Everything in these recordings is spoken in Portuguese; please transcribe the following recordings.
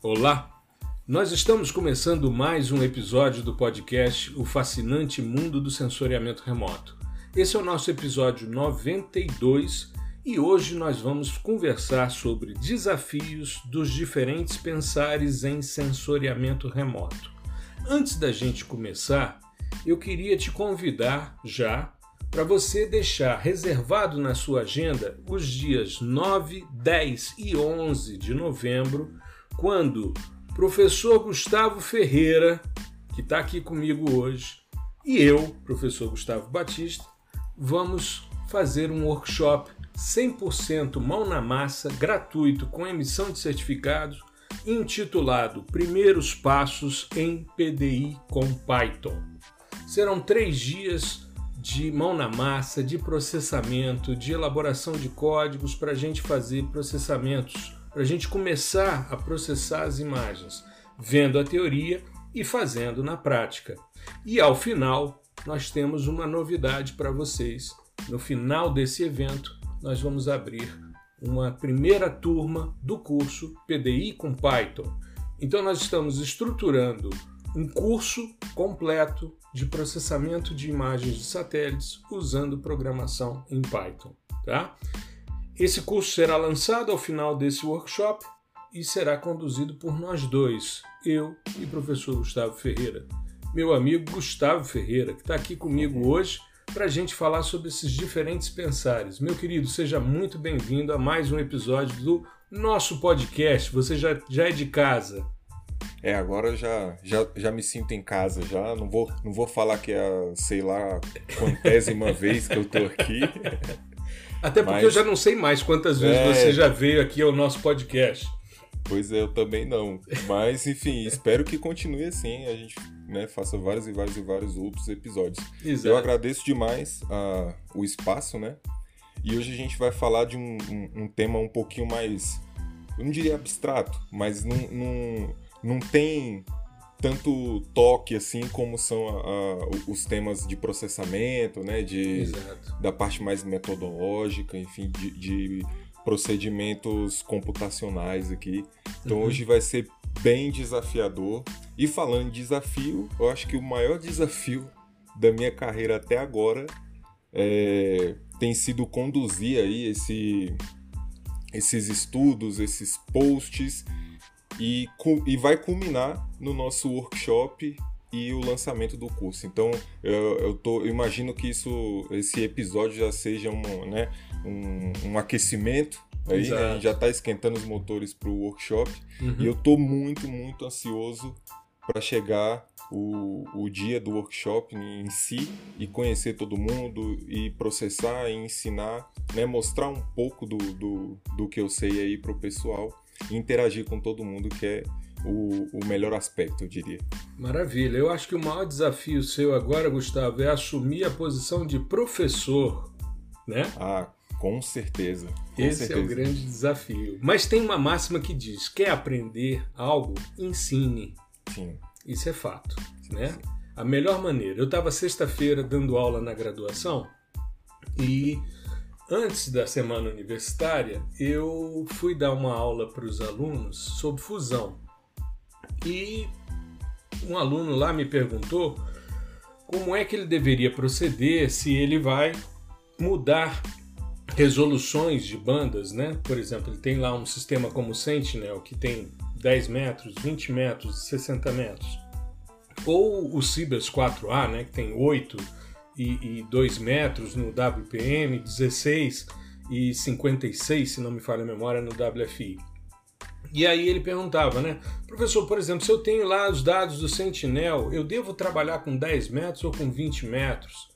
Olá! Nós estamos começando mais um episódio do podcast O Fascinante Mundo do Sensoriamento Remoto. Esse é o nosso episódio 92 e hoje nós vamos conversar sobre desafios dos diferentes pensares em sensoriamento remoto. Antes da gente começar, eu queria te convidar já para você deixar reservado na sua agenda os dias 9, 10 e 11 de novembro quando professor Gustavo Ferreira, que está aqui comigo hoje, e eu, professor Gustavo Batista, vamos fazer um workshop 100% mão na massa, gratuito, com emissão de certificados, intitulado Primeiros Passos em PDI com Python. Serão três dias de mão na massa, de processamento, de elaboração de códigos para a gente fazer processamentos para a gente começar a processar as imagens, vendo a teoria e fazendo na prática. E ao final, nós temos uma novidade para vocês. No final desse evento, nós vamos abrir uma primeira turma do curso PDI com Python. Então, nós estamos estruturando um curso completo de processamento de imagens de satélites usando programação em Python, tá? Esse curso será lançado ao final desse workshop e será conduzido por nós dois, eu e o professor Gustavo Ferreira. Meu amigo Gustavo Ferreira, que está aqui comigo hoje para a gente falar sobre esses diferentes pensares. Meu querido, seja muito bem-vindo a mais um episódio do nosso podcast. Você já, já é de casa. É, agora já, já, já me sinto em casa, já não vou, não vou falar que é sei lá, quantésima vez que eu tô aqui. Até porque Mas... eu já não sei mais quantas vezes é... você já veio aqui ao nosso podcast. Pois é, eu também não. Mas, enfim, espero que continue assim. A gente né, faça vários e vários e vários outros episódios. Exato. Eu agradeço demais uh, o espaço, né? E hoje a gente vai falar de um, um, um tema um pouquinho mais, eu não diria abstrato, mas não, não, não tem tanto toque assim como são a, a, os temas de processamento, né, de, Exato. da parte mais metodológica, enfim, de, de procedimentos computacionais aqui. Então uhum. hoje vai ser bem desafiador. E falando em desafio, eu acho que o maior desafio da minha carreira até agora é, tem sido conduzir aí esse, esses estudos, esses posts e, e vai culminar no nosso workshop e o lançamento do curso. Então eu, eu, tô, eu imagino que isso, esse episódio já seja um, né, um, um aquecimento. Aí, né? A gente já está esquentando os motores para o workshop uhum. e eu estou muito, muito ansioso para chegar o, o dia do workshop em si e conhecer todo mundo e processar e ensinar, né, mostrar um pouco do, do, do que eu sei aí para o pessoal e interagir com todo mundo, que é o, o, melhor aspecto, eu diria. Maravilha. Eu acho que o maior desafio seu agora, Gustavo, é assumir a posição de professor, né? Ah, com certeza. Com Esse certeza. é o grande desafio. Mas tem uma máxima que diz: quer aprender algo, ensine. Sim. Isso é fato, sim, né? Sim. A melhor maneira. Eu estava sexta-feira dando aula na graduação e Antes da semana universitária, eu fui dar uma aula para os alunos sobre fusão. E um aluno lá me perguntou como é que ele deveria proceder se ele vai mudar resoluções de bandas, né? Por exemplo, ele tem lá um sistema como o Sentinel que tem 10 metros, 20 metros, 60 metros. Ou o Cibers 4A, né, que tem 8 e, e 2 metros no WPM, 16 e 56, se não me falha a memória, no WFI. E aí ele perguntava, né? Professor, por exemplo, se eu tenho lá os dados do Sentinel, eu devo trabalhar com 10 metros ou com 20 metros?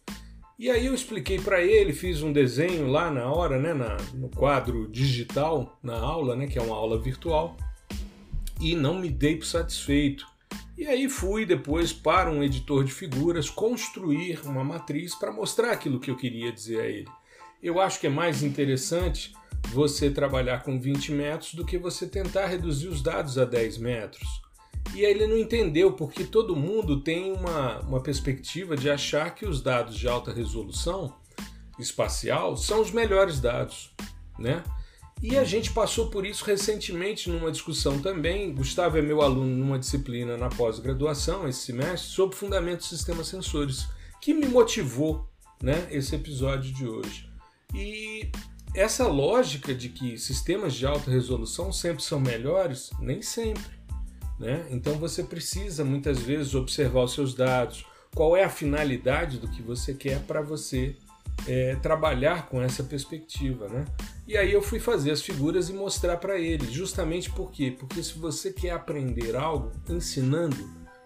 E aí eu expliquei para ele, fiz um desenho lá na hora, né, na, no quadro digital, na aula, né, que é uma aula virtual, e não me dei por satisfeito. E aí fui depois para um editor de figuras construir uma matriz para mostrar aquilo que eu queria dizer a ele. Eu acho que é mais interessante você trabalhar com 20 metros do que você tentar reduzir os dados a 10 metros. E aí ele não entendeu porque todo mundo tem uma, uma perspectiva de achar que os dados de alta resolução espacial são os melhores dados, né? E a gente passou por isso recentemente numa discussão também. Gustavo é meu aluno numa disciplina na pós-graduação, esse semestre, sobre fundamentos de sistemas sensores, que me motivou né, esse episódio de hoje. E essa lógica de que sistemas de alta resolução sempre são melhores, nem sempre. Né? Então você precisa muitas vezes observar os seus dados, qual é a finalidade do que você quer para você é, trabalhar com essa perspectiva, né? E aí eu fui fazer as figuras e mostrar para ele, justamente por quê? Porque se você quer aprender algo ensinando,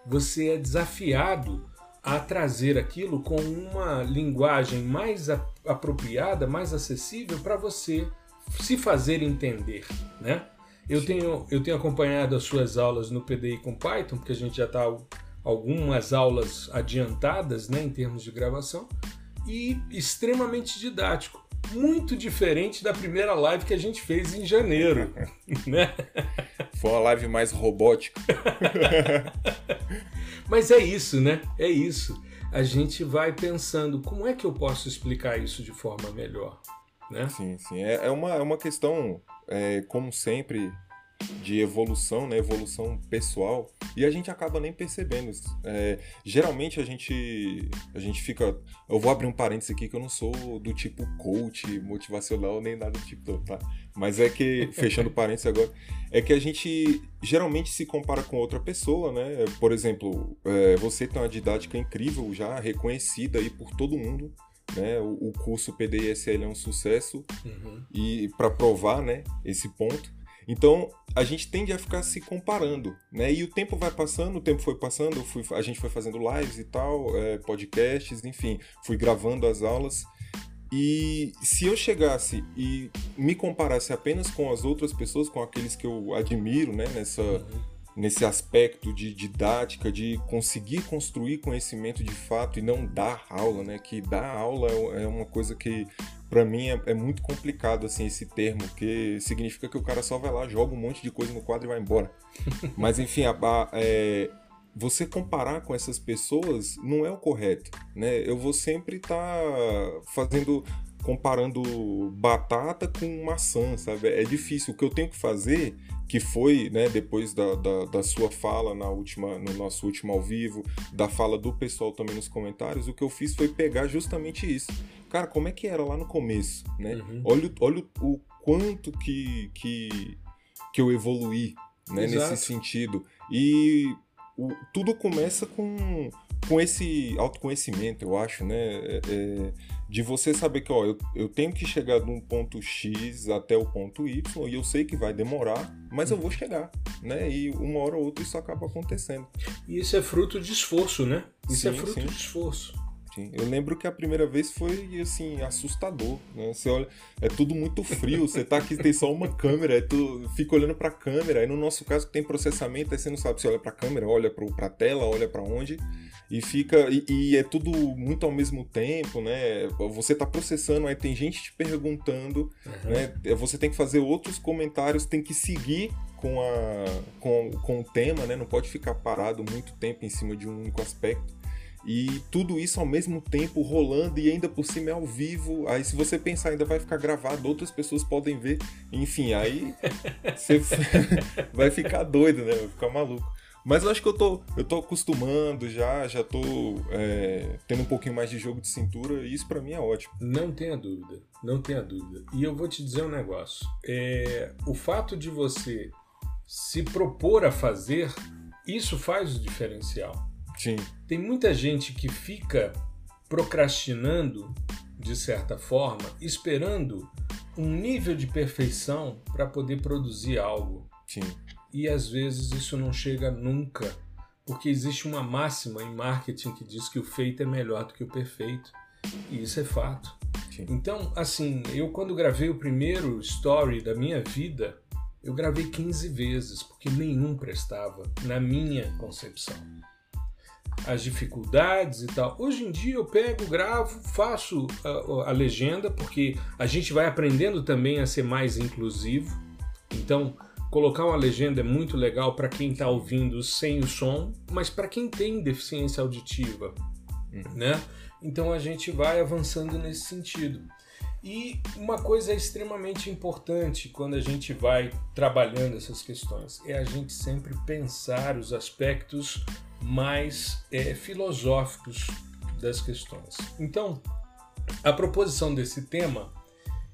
você é desafiado a trazer aquilo com uma linguagem mais apropriada, mais acessível para você se fazer entender, né? Eu tenho, eu tenho acompanhado as suas aulas no PDI com Python, porque a gente já está algumas aulas adiantadas né, em termos de gravação, e extremamente didático. Muito diferente da primeira live que a gente fez em janeiro. né? Foi uma live mais robótica. Mas é isso, né? É isso. A gente vai pensando como é que eu posso explicar isso de forma melhor. Né? Sim, sim. É, é, uma, é uma questão, é, como sempre, de evolução, né? Evolução pessoal. E a gente acaba nem percebendo. É, geralmente a gente, a gente fica. Eu vou abrir um parênteses aqui que eu não sou do tipo coach, motivacional, nem nada do tipo, tá? Mas é que, fechando parênteses agora, é que a gente geralmente se compara com outra pessoa, né? Por exemplo, é, você tem uma didática incrível já, reconhecida aí por todo mundo. Né, o, o curso PDISL é um sucesso uhum. e para provar né, esse ponto então, a gente tende a ficar se comparando, né? E o tempo vai passando, o tempo foi passando, fui, a gente foi fazendo lives e tal, é, podcasts, enfim, fui gravando as aulas. E se eu chegasse e me comparasse apenas com as outras pessoas, com aqueles que eu admiro, né, nessa, uhum. Nesse aspecto de didática, de conseguir construir conhecimento de fato e não dar aula, né, que dar aula é, é uma coisa que para mim é, é, muito complicado assim esse termo, que significa que o cara só vai lá, joga um monte de coisa no quadro e vai embora. Mas enfim, a, a, é, você comparar com essas pessoas não é o correto, né? Eu vou sempre estar tá fazendo comparando batata com maçã, sabe? É difícil. O que eu tenho que fazer que foi, né, depois da, da, da, sua fala na última, no nosso último ao vivo, da fala do pessoal também nos comentários, o que eu fiz foi pegar justamente isso. Cara, como é que era lá no começo, né? Uhum. Olha, olha o, o, quanto que, que, que eu evoluí né, nesse sentido. E o, tudo começa com, com esse autoconhecimento, eu acho, né? É, é de você saber que, ó, eu, eu tenho que chegar de um ponto X até o ponto Y e eu sei que vai demorar, mas eu vou chegar, né? E uma hora ou outra isso acaba acontecendo. E isso é fruto de esforço, né? Isso é sim, é fruto sim. de esforço. Sim. Eu lembro que a primeira vez foi assim assustador, né? Você olha, é tudo muito frio, você tá aqui tem só uma câmera, aí tu fica olhando para a câmera, aí no nosso caso tem processamento, aí você não sabe se olha para a câmera, olha para a tela, olha para onde e fica e, e, é tudo muito ao mesmo tempo, né? Você tá processando, aí tem gente te perguntando, uhum. né? Você tem que fazer outros comentários, tem que seguir com a com, com o tema, né? Não pode ficar parado muito tempo em cima de um único aspecto. E tudo isso ao mesmo tempo rolando e ainda por cima é ao vivo. Aí se você pensar ainda vai ficar gravado, outras pessoas podem ver. Enfim, aí você vai ficar doido, né? Vai ficar maluco. Mas eu acho que eu tô, eu tô acostumando já, já tô é, tendo um pouquinho mais de jogo de cintura e isso para mim é ótimo. Não tenha dúvida, não tenha dúvida. E eu vou te dizer um negócio. É, o fato de você se propor a fazer, isso faz o diferencial. Sim. Tem muita gente que fica procrastinando, de certa forma, esperando um nível de perfeição para poder produzir algo. Sim e às vezes isso não chega nunca, porque existe uma máxima em marketing que diz que o feito é melhor do que o perfeito, e isso é fato. Sim. Então, assim, eu quando gravei o primeiro story da minha vida, eu gravei 15 vezes, porque nenhum prestava, na minha concepção. As dificuldades e tal. Hoje em dia eu pego, gravo, faço a, a legenda, porque a gente vai aprendendo também a ser mais inclusivo. Então, Colocar uma legenda é muito legal para quem está ouvindo sem o som, mas para quem tem deficiência auditiva, uhum. né? Então a gente vai avançando nesse sentido. E uma coisa extremamente importante quando a gente vai trabalhando essas questões é a gente sempre pensar os aspectos mais é, filosóficos das questões. Então, a proposição desse tema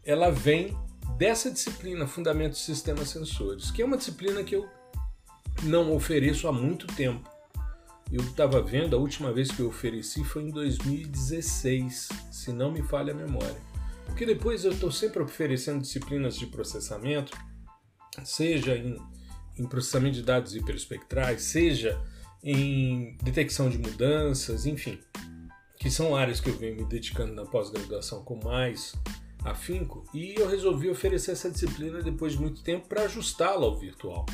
ela vem dessa disciplina Fundamentos dos Sistemas Sensores, que é uma disciplina que eu não ofereço há muito tempo. Eu estava vendo, a última vez que eu ofereci foi em 2016, se não me falha a memória. Porque depois eu estou sempre oferecendo disciplinas de processamento, seja em, em processamento de dados hiperespectrais, seja em detecção de mudanças, enfim, que são áreas que eu venho me dedicando na pós-graduação com mais afinco, e eu resolvi oferecer essa disciplina depois de muito tempo para ajustá-la ao virtual.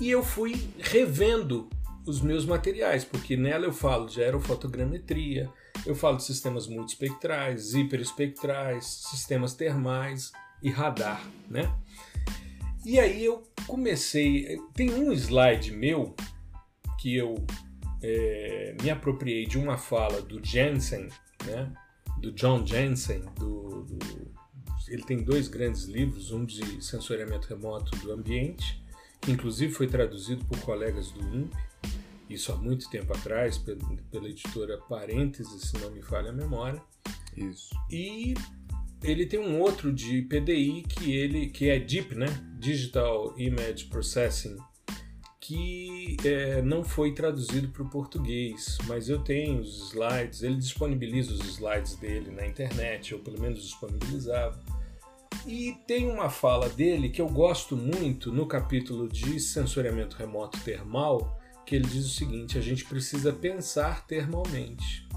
E eu fui revendo os meus materiais, porque nela eu falo de aerofotogrametria, eu falo de sistemas multiespectrais, hiperespectrais, sistemas termais e radar, né? E aí eu comecei. Tem um slide meu que eu é, me apropriei de uma fala do Jensen, né? Do John Jensen, do, do, ele tem dois grandes livros, um de sensoriamento remoto do ambiente, que inclusive foi traduzido por colegas do INPE, isso há muito tempo atrás, pela, pela editora Parênteses, se não me falha a memória. Isso. E ele tem um outro de PDI que ele que é DIP, né? Digital Image Processing, que é, não foi traduzido para o português, mas eu tenho os slides, ele disponibiliza os slides dele na internet, ou pelo menos disponibilizava. E tem uma fala dele que eu gosto muito no capítulo de sensoriamento remoto termal, que ele diz o seguinte: a gente precisa pensar termalmente.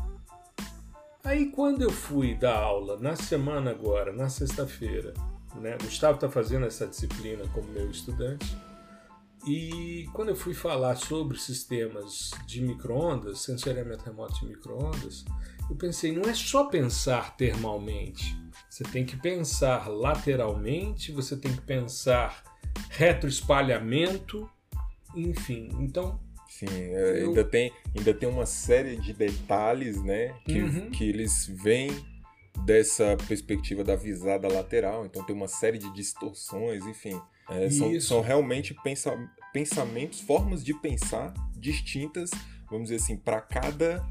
Aí quando eu fui dar aula na semana agora, na sexta-feira, né? Gustavo está fazendo essa disciplina como meu estudante. E quando eu fui falar sobre sistemas de microondas, sensoriamento remoto de microondas, eu pensei, não é só pensar termalmente. Você tem que pensar lateralmente, você tem que pensar retroespalhamento, enfim. Então, Sim, é, eu... ainda, tem, ainda tem uma série de detalhes, né? Que, uhum. que eles vêm dessa perspectiva da visada lateral, então tem uma série de distorções, enfim. É, são, são realmente pensa, pensamentos, formas de pensar distintas, vamos dizer assim, para cada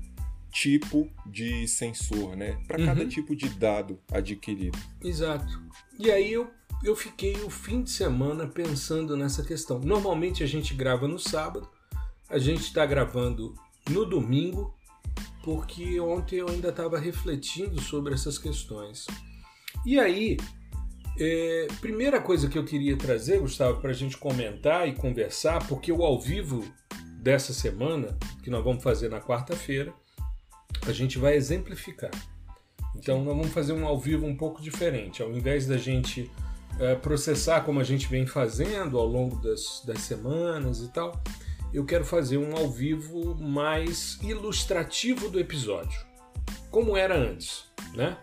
tipo de sensor, né? Para uhum. cada tipo de dado adquirido. Exato. E aí eu, eu fiquei o fim de semana pensando nessa questão. Normalmente a gente grava no sábado, a gente está gravando no domingo, porque ontem eu ainda estava refletindo sobre essas questões. E aí, é, primeira coisa que eu queria trazer, Gustavo, para a gente comentar e conversar, porque o ao vivo dessa semana, que nós vamos fazer na quarta-feira, a gente vai exemplificar. Então, nós vamos fazer um ao vivo um pouco diferente. Ao invés da gente é, processar como a gente vem fazendo ao longo das, das semanas e tal, eu quero fazer um ao vivo mais ilustrativo do episódio, como era antes, né?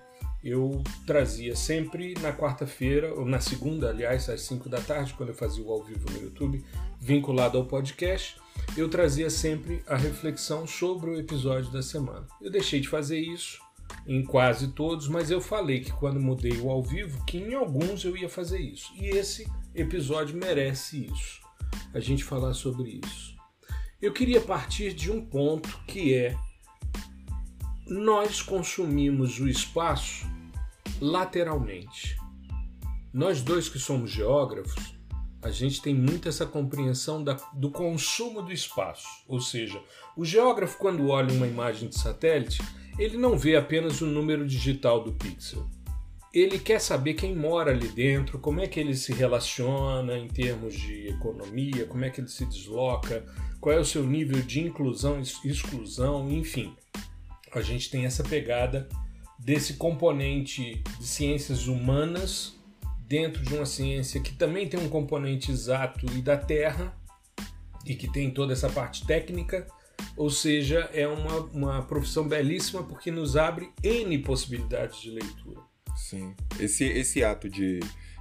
Eu trazia sempre na quarta-feira, ou na segunda, aliás, às 5 da tarde, quando eu fazia o ao vivo no YouTube, vinculado ao podcast, eu trazia sempre a reflexão sobre o episódio da semana. Eu deixei de fazer isso em quase todos, mas eu falei que quando mudei o ao vivo, que em alguns eu ia fazer isso. E esse episódio merece isso. A gente falar sobre isso. Eu queria partir de um ponto que é nós consumimos o espaço lateralmente. Nós dois que somos geógrafos, a gente tem muito essa compreensão da, do consumo do espaço. Ou seja, o geógrafo, quando olha uma imagem de satélite, ele não vê apenas o número digital do pixel. Ele quer saber quem mora ali dentro, como é que ele se relaciona em termos de economia, como é que ele se desloca, qual é o seu nível de inclusão, exclusão, enfim. A gente tem essa pegada desse componente de ciências humanas dentro de uma ciência que também tem um componente exato e da Terra e que tem toda essa parte técnica, ou seja, é uma, uma profissão belíssima porque nos abre N possibilidades de leitura. Sim, esse, esse ato de,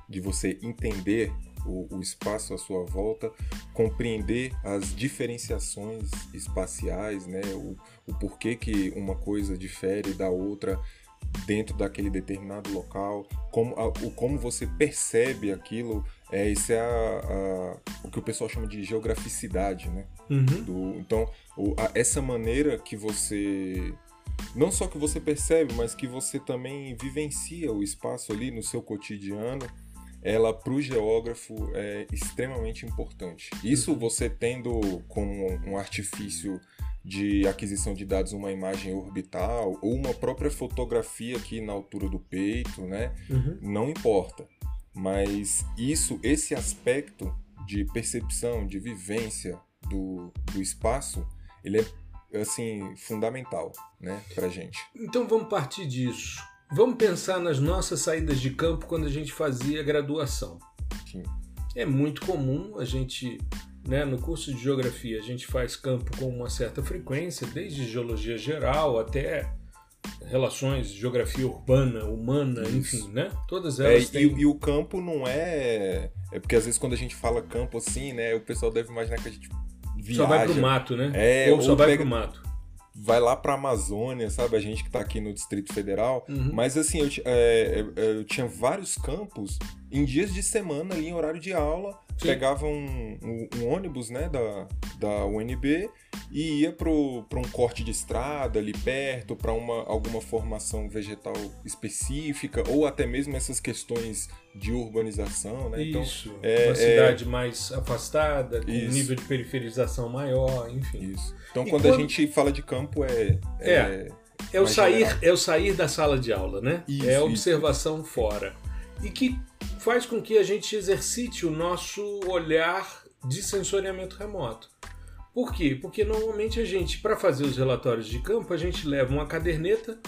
de você entender o, o espaço à sua volta, compreender as diferenciações espaciais, né? o, o porquê que uma coisa difere da outra, dentro daquele determinado local, como, a, o, como você percebe aquilo, é, isso é a, a, o que o pessoal chama de geograficidade, né? Uhum. Do, então, o, a, essa maneira que você não só que você percebe, mas que você também vivencia o espaço ali no seu cotidiano, ela para o geógrafo é extremamente importante. Isso uhum. você tendo como um artifício de aquisição de dados uma imagem orbital ou uma própria fotografia aqui na altura do peito, né? Uhum. Não importa. Mas isso, esse aspecto de percepção, de vivência do, do espaço, ele é assim fundamental, né, para gente. Então vamos partir disso. Vamos pensar nas nossas saídas de campo quando a gente fazia graduação. Sim. É muito comum a gente né? No curso de geografia, a gente faz campo com uma certa frequência, desde geologia geral até relações, geografia urbana, humana, Isso. enfim, né? Todas é, elas é, têm... e, e, o campo não é... É porque às vezes quando a gente fala campo assim, né? O pessoal deve imaginar que a gente viaja. Só vai pro mato, né? É, ou, ou só vai pega... pro mato vai lá para a Amazônia, sabe? A gente que está aqui no Distrito Federal. Uhum. Mas assim, eu, é, é, eu, tinha vários campos em dias de semana, ali em horário de aula. Sim. Pegava um, um, um, ônibus né, da, da UNB e ia para um corte de estrada ali perto, para alguma formação vegetal específica, ou até mesmo essas questões de urbanização. Né? Então, Isso, então, é, uma cidade é... mais afastada, com um nível de periferização maior, enfim. Isso. Então, quando, quando, a gente fala de campo, é. É, é, é o, sair, é o sair da sala de aula, né? Isso, é a observação isso. fora. E que faz com que a gente exercite o nosso olhar de sensoriamento remoto. Por quê? Porque normalmente a gente, para fazer os relatórios de campo, a gente leva uma caderneta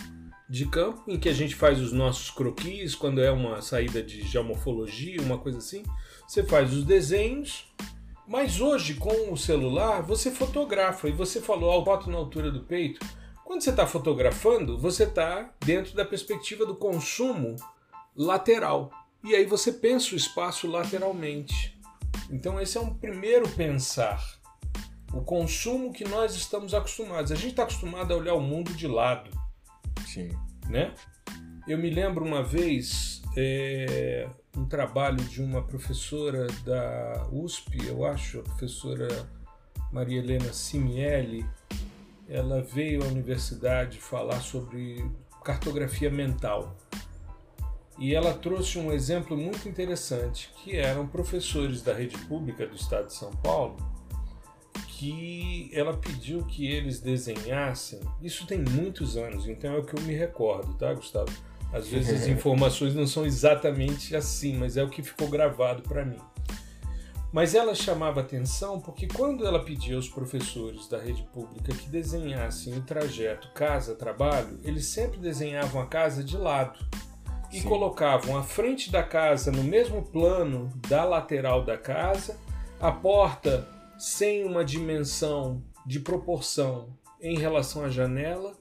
de campo em que a gente faz os nossos croquis, quando é uma saída de geomorfologia, uma coisa assim. Você faz os desenhos mas hoje, com o celular, você fotografa e você falou ao foto na altura do peito. Quando você está fotografando, você está dentro da perspectiva do consumo lateral. E aí você pensa o espaço lateralmente. Então, esse é um primeiro pensar. O consumo que nós estamos acostumados. A gente está acostumado a olhar o mundo de lado. Sim. Né? Eu me lembro uma vez, é, um trabalho de uma professora da USP, eu acho, a professora Maria Helena Simielli. Ela veio à universidade falar sobre cartografia mental. E ela trouxe um exemplo muito interessante, que eram professores da rede pública do estado de São Paulo, que ela pediu que eles desenhassem. Isso tem muitos anos, então é o que eu me recordo, tá, Gustavo? Às vezes as informações não são exatamente assim, mas é o que ficou gravado para mim. Mas ela chamava atenção porque quando ela pedia aos professores da rede pública que desenhassem o trajeto casa-trabalho, eles sempre desenhavam a casa de lado e Sim. colocavam a frente da casa no mesmo plano da lateral da casa, a porta sem uma dimensão de proporção em relação à janela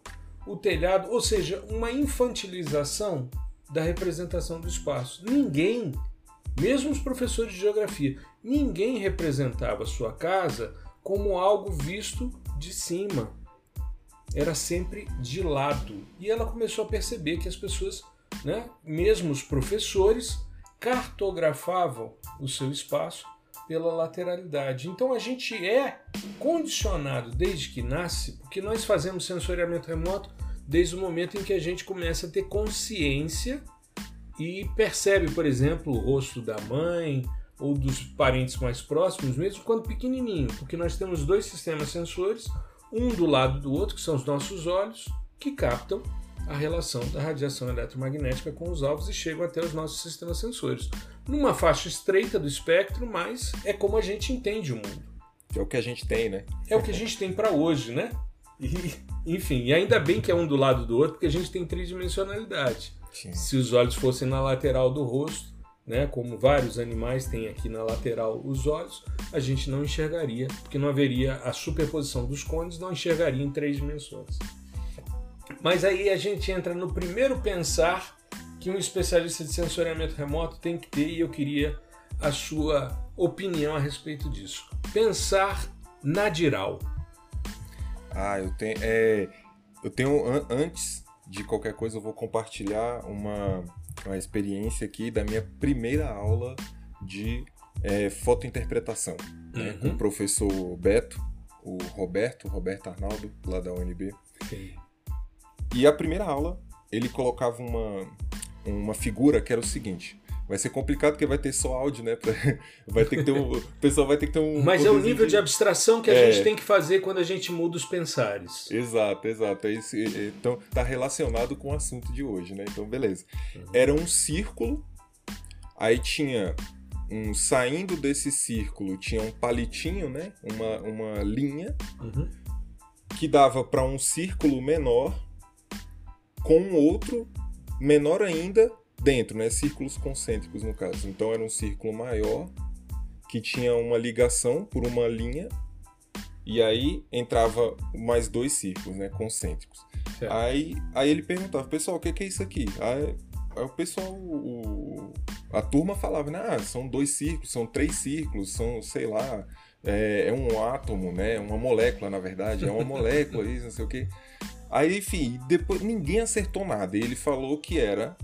o telhado, ou seja, uma infantilização da representação do espaço. Ninguém, mesmo os professores de geografia, ninguém representava sua casa como algo visto de cima. Era sempre de lado. E ela começou a perceber que as pessoas, né, mesmo os professores, cartografavam o seu espaço pela lateralidade. Então a gente é condicionado desde que nasce, porque nós fazemos sensoriamento remoto desde o momento em que a gente começa a ter consciência e percebe, por exemplo, o rosto da mãe ou dos parentes mais próximos, mesmo quando pequenininho, porque nós temos dois sistemas sensores, um do lado do outro, que são os nossos olhos, que captam a relação da radiação eletromagnética com os alvos e chegam até os nossos sistemas sensores. Numa faixa estreita do espectro, mas é como a gente entende o mundo. É o que a gente tem, né? É o que a gente tem para hoje, né? E, enfim, e ainda bem que é um do lado do outro, porque a gente tem tridimensionalidade. Sim. Se os olhos fossem na lateral do rosto, né, como vários animais têm aqui na lateral os olhos, a gente não enxergaria, porque não haveria a superposição dos cones, não enxergaria em três dimensões. Mas aí a gente entra no primeiro pensar que um especialista de sensoriamento remoto tem que ter, e eu queria a sua opinião a respeito disso. Pensar na diral. Ah, eu tenho. É, eu tenho an antes de qualquer coisa, eu vou compartilhar uma, uma experiência aqui da minha primeira aula de é, fotointerpretação uhum. né, com o professor Beto, o Roberto, Roberto Arnaldo, lá da UNB. Sim. E a primeira aula, ele colocava uma, uma figura que era o seguinte: Vai ser complicado porque vai ter só áudio, né? Vai ter que ter um. O pessoal vai ter que ter um. Mas é o nível de... de abstração que a é... gente tem que fazer quando a gente muda os pensares. Exato, exato. É esse, então, tá relacionado com o assunto de hoje, né? Então, beleza. Uhum. Era um círculo, aí tinha um. Saindo desse círculo, tinha um palitinho, né? Uma, uma linha uhum. que dava para um círculo menor com um outro menor ainda dentro, né? Círculos concêntricos, no caso. Então era um círculo maior que tinha uma ligação por uma linha e aí entrava mais dois círculos, né? Concêntricos. Aí, aí ele perguntava, pessoal, o que, é isso aqui? Aí, aí o pessoal, o, a turma falava, né? Ah, são dois círculos, são três círculos, são, sei lá, é, é um átomo, né? Uma molécula, na verdade, é uma molécula, isso, não sei o quê. Aí, enfim, depois ninguém acertou nada. Ele falou que era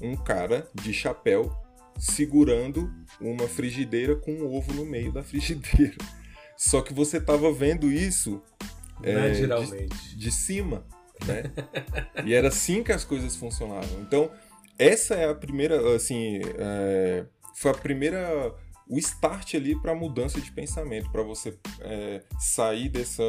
um cara de chapéu segurando uma frigideira com um ovo no meio da frigideira. Só que você tava vendo isso é, de, de, cima, né? e era assim que as coisas funcionavam. Então, essa é a primeira, assim, é, foi a primeira, o start ali para a mudança de pensamento, para você é, sair dessa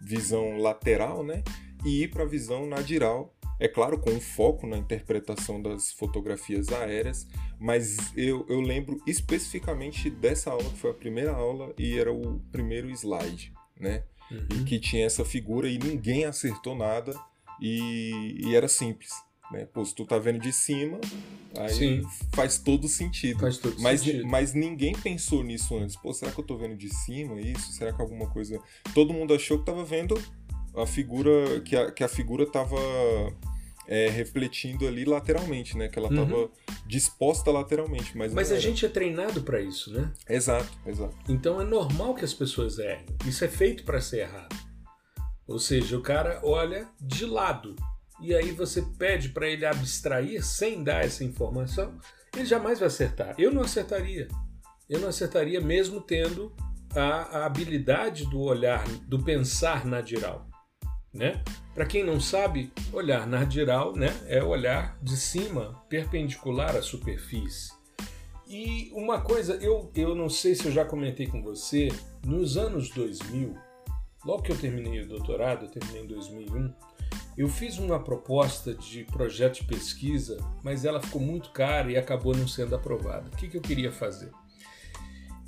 visão lateral, né? E ir para a visão nadiral é claro, com um foco na interpretação das fotografias aéreas, mas eu, eu lembro especificamente dessa aula, que foi a primeira aula e era o primeiro slide, né? Uhum. E que tinha essa figura e ninguém acertou nada e, e era simples. Né? Pô, se tu tá vendo de cima, aí Sim. faz todo sentido. Faz todo mas, sentido. Mas ninguém pensou nisso antes. Pô, será que eu tô vendo de cima isso? Será que alguma coisa. Todo mundo achou que tava vendo a figura. que a, que a figura tava é, refletindo ali lateralmente, né? Que ela estava uhum. disposta lateralmente. Mas, mas a gente é treinado para isso, né? Exato, exato. Então é normal que as pessoas errem. Isso é feito para ser errado. Ou seja, o cara olha de lado e aí você pede para ele abstrair sem dar essa informação, ele jamais vai acertar. Eu não acertaria. Eu não acertaria mesmo tendo a, a habilidade do olhar, do pensar nadiral. Né? Para quem não sabe, olhar nardiral né, é olhar de cima, perpendicular à superfície. E uma coisa, eu, eu não sei se eu já comentei com você, nos anos 2000, logo que eu terminei o doutorado, eu terminei em 2001, eu fiz uma proposta de projeto de pesquisa, mas ela ficou muito cara e acabou não sendo aprovada. O que, que eu queria fazer?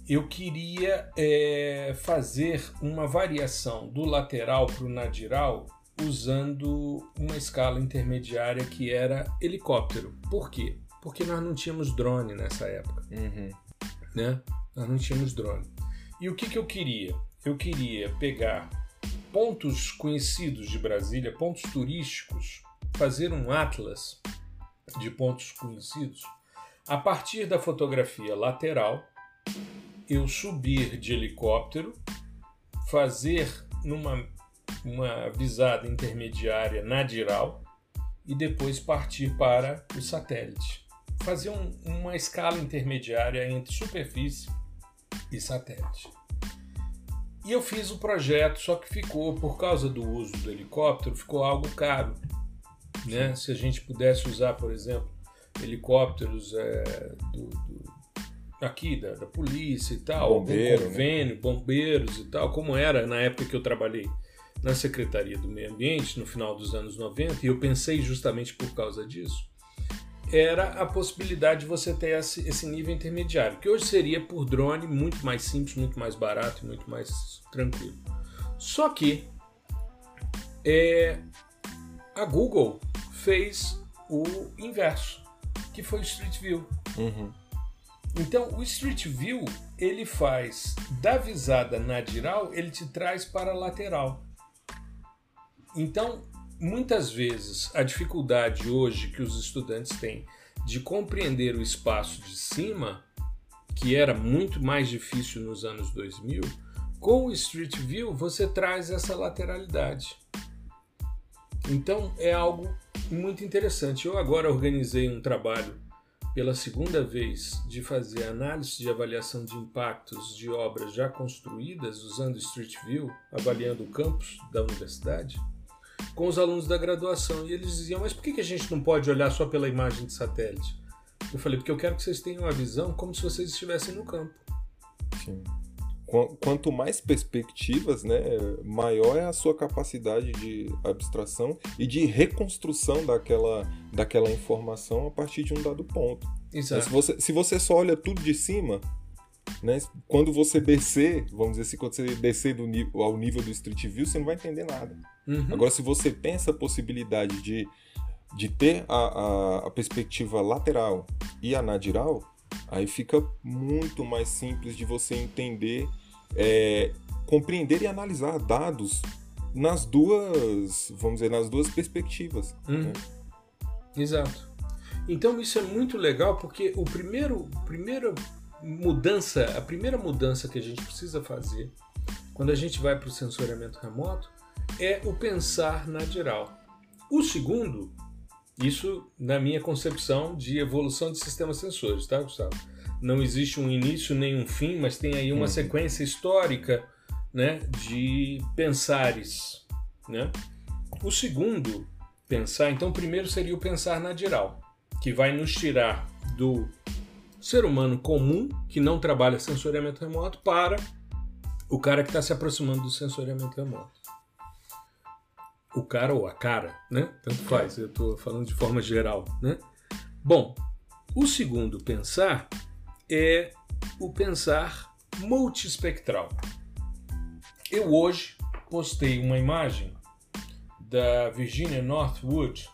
eu queria é, fazer uma variação do lateral para o nadiral usando uma escala intermediária que era helicóptero. Por quê? Porque nós não tínhamos drone nessa época. Uhum. Né? Nós não tínhamos drone. E o que, que eu queria? Eu queria pegar pontos conhecidos de Brasília, pontos turísticos, fazer um atlas de pontos conhecidos a partir da fotografia lateral eu subir de helicóptero, fazer numa uma visada intermediária nadiral e depois partir para o satélite. Fazer um, uma escala intermediária entre superfície e satélite. E eu fiz o projeto, só que ficou, por causa do uso do helicóptero, ficou algo caro. Né? Se a gente pudesse usar, por exemplo, helicópteros é, do, do aqui da, da polícia e tal, Bombeiro, né? convênio, né? bombeiros e tal, como era na época que eu trabalhei na Secretaria do Meio Ambiente, no final dos anos 90, e eu pensei justamente por causa disso, era a possibilidade de você ter esse, nível intermediário, que hoje seria por drone muito mais simples, muito mais barato e muito mais tranquilo. Só que é, a Google fez o inverso, que foi o Street View. Uhum. Então, o Street View, ele faz da visada nadiral, ele te traz para a lateral. Então, muitas vezes, a dificuldade hoje que os estudantes têm de compreender o espaço de cima, que era muito mais difícil nos anos 2000, com o Street View você traz essa lateralidade. Então é algo muito interessante. Eu agora organizei um trabalho pela segunda vez de fazer análise de avaliação de impactos de obras já construídas usando Street View, avaliando o campus da universidade, com os alunos da graduação. E eles diziam: Mas por que a gente não pode olhar só pela imagem de satélite? Eu falei: Porque eu quero que vocês tenham a visão como se vocês estivessem no campo. Sim quanto mais perspectivas, né, maior é a sua capacidade de abstração e de reconstrução daquela, daquela informação a partir de um dado ponto. Exato. Se você, se você só olha tudo de cima, né, quando você descer, vamos dizer assim, quando você descer do nível, ao nível do Street View, você não vai entender nada. Uhum. Agora, se você tem essa possibilidade de, de ter a, a, a perspectiva lateral e a nadiral, aí fica muito mais simples de você entender é, compreender e analisar dados nas duas, vamos dizer, nas duas perspectivas. Uhum. Né? Exato. Então isso é muito legal porque o primeiro, primeira mudança, a primeira mudança que a gente precisa fazer quando a gente vai para o sensoriamento remoto é o pensar na geral. O segundo, isso na minha concepção de evolução de sistemas sensores, tá, Gustavo? não existe um início nem um fim, mas tem aí uma uhum. sequência histórica né, de pensares. Né? O segundo pensar, então, primeiro seria o pensar na diral, que vai nos tirar do ser humano comum, que não trabalha sensoriamento remoto, para o cara que está se aproximando do sensoriamento remoto. O cara ou a cara, né? Tanto faz, eu estou falando de forma geral, né? Bom, o segundo pensar é o pensar multispectral. Eu hoje postei uma imagem da Virginia Northwood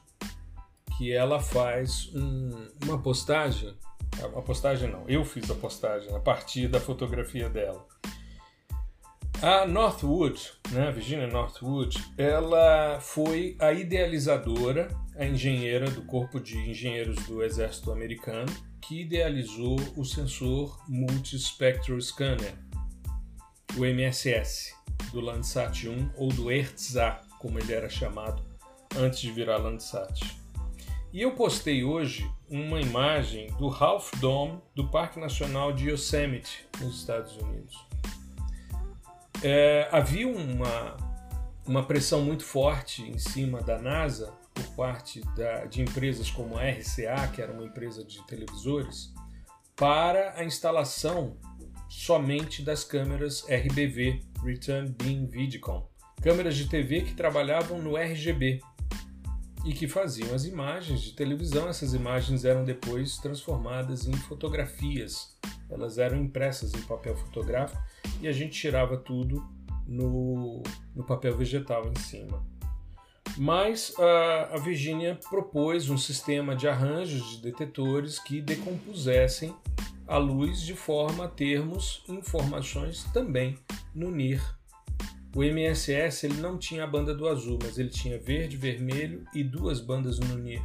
que ela faz um, uma postagem, a postagem não, eu fiz a postagem a partir da fotografia dela. A Northwood, né, Virginia Northwood, ela foi a idealizadora, a engenheira do Corpo de Engenheiros do Exército Americano, que idealizou o sensor Multispectral Scanner, o MSS, do Landsat 1 ou do ERTSA, como ele era chamado antes de virar Landsat. E eu postei hoje uma imagem do Half Dome do Parque Nacional de Yosemite, nos Estados Unidos. É, havia uma, uma pressão muito forte em cima da NASA por parte da, de empresas como a RCA, que era uma empresa de televisores, para a instalação somente das câmeras RBV, Return Beam Vidicom, câmeras de TV que trabalhavam no RGB e que faziam as imagens de televisão. Essas imagens eram depois transformadas em fotografias, elas eram impressas em papel fotográfico e a gente tirava tudo no, no papel vegetal em cima. Mas a, a Virginia propôs um sistema de arranjos de detetores que decompusessem a luz de forma a termos informações também no NIR. O MSS ele não tinha a banda do azul, mas ele tinha verde, vermelho e duas bandas no NIR.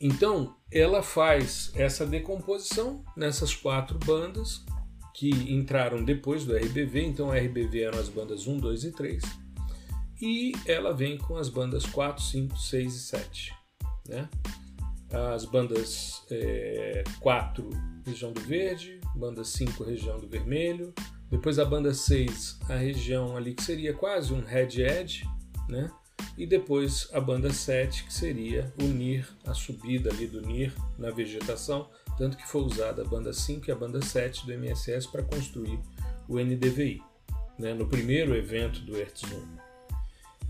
Então, ela faz essa decomposição nessas quatro bandas que entraram depois do RBV. Então, a RBV eram as bandas 1, 2 e 3 e ela vem com as bandas 4, 5, 6 e 7. Né? As bandas é, 4, região do verde, banda 5, região do vermelho, depois a banda 6, a região ali que seria quase um head edge, né? e depois a banda 7, que seria o NIR, a subida ali do NIR na vegetação, tanto que foi usada a banda 5 e a banda 7 do MSS para construir o NDVI, né? no primeiro evento do 1.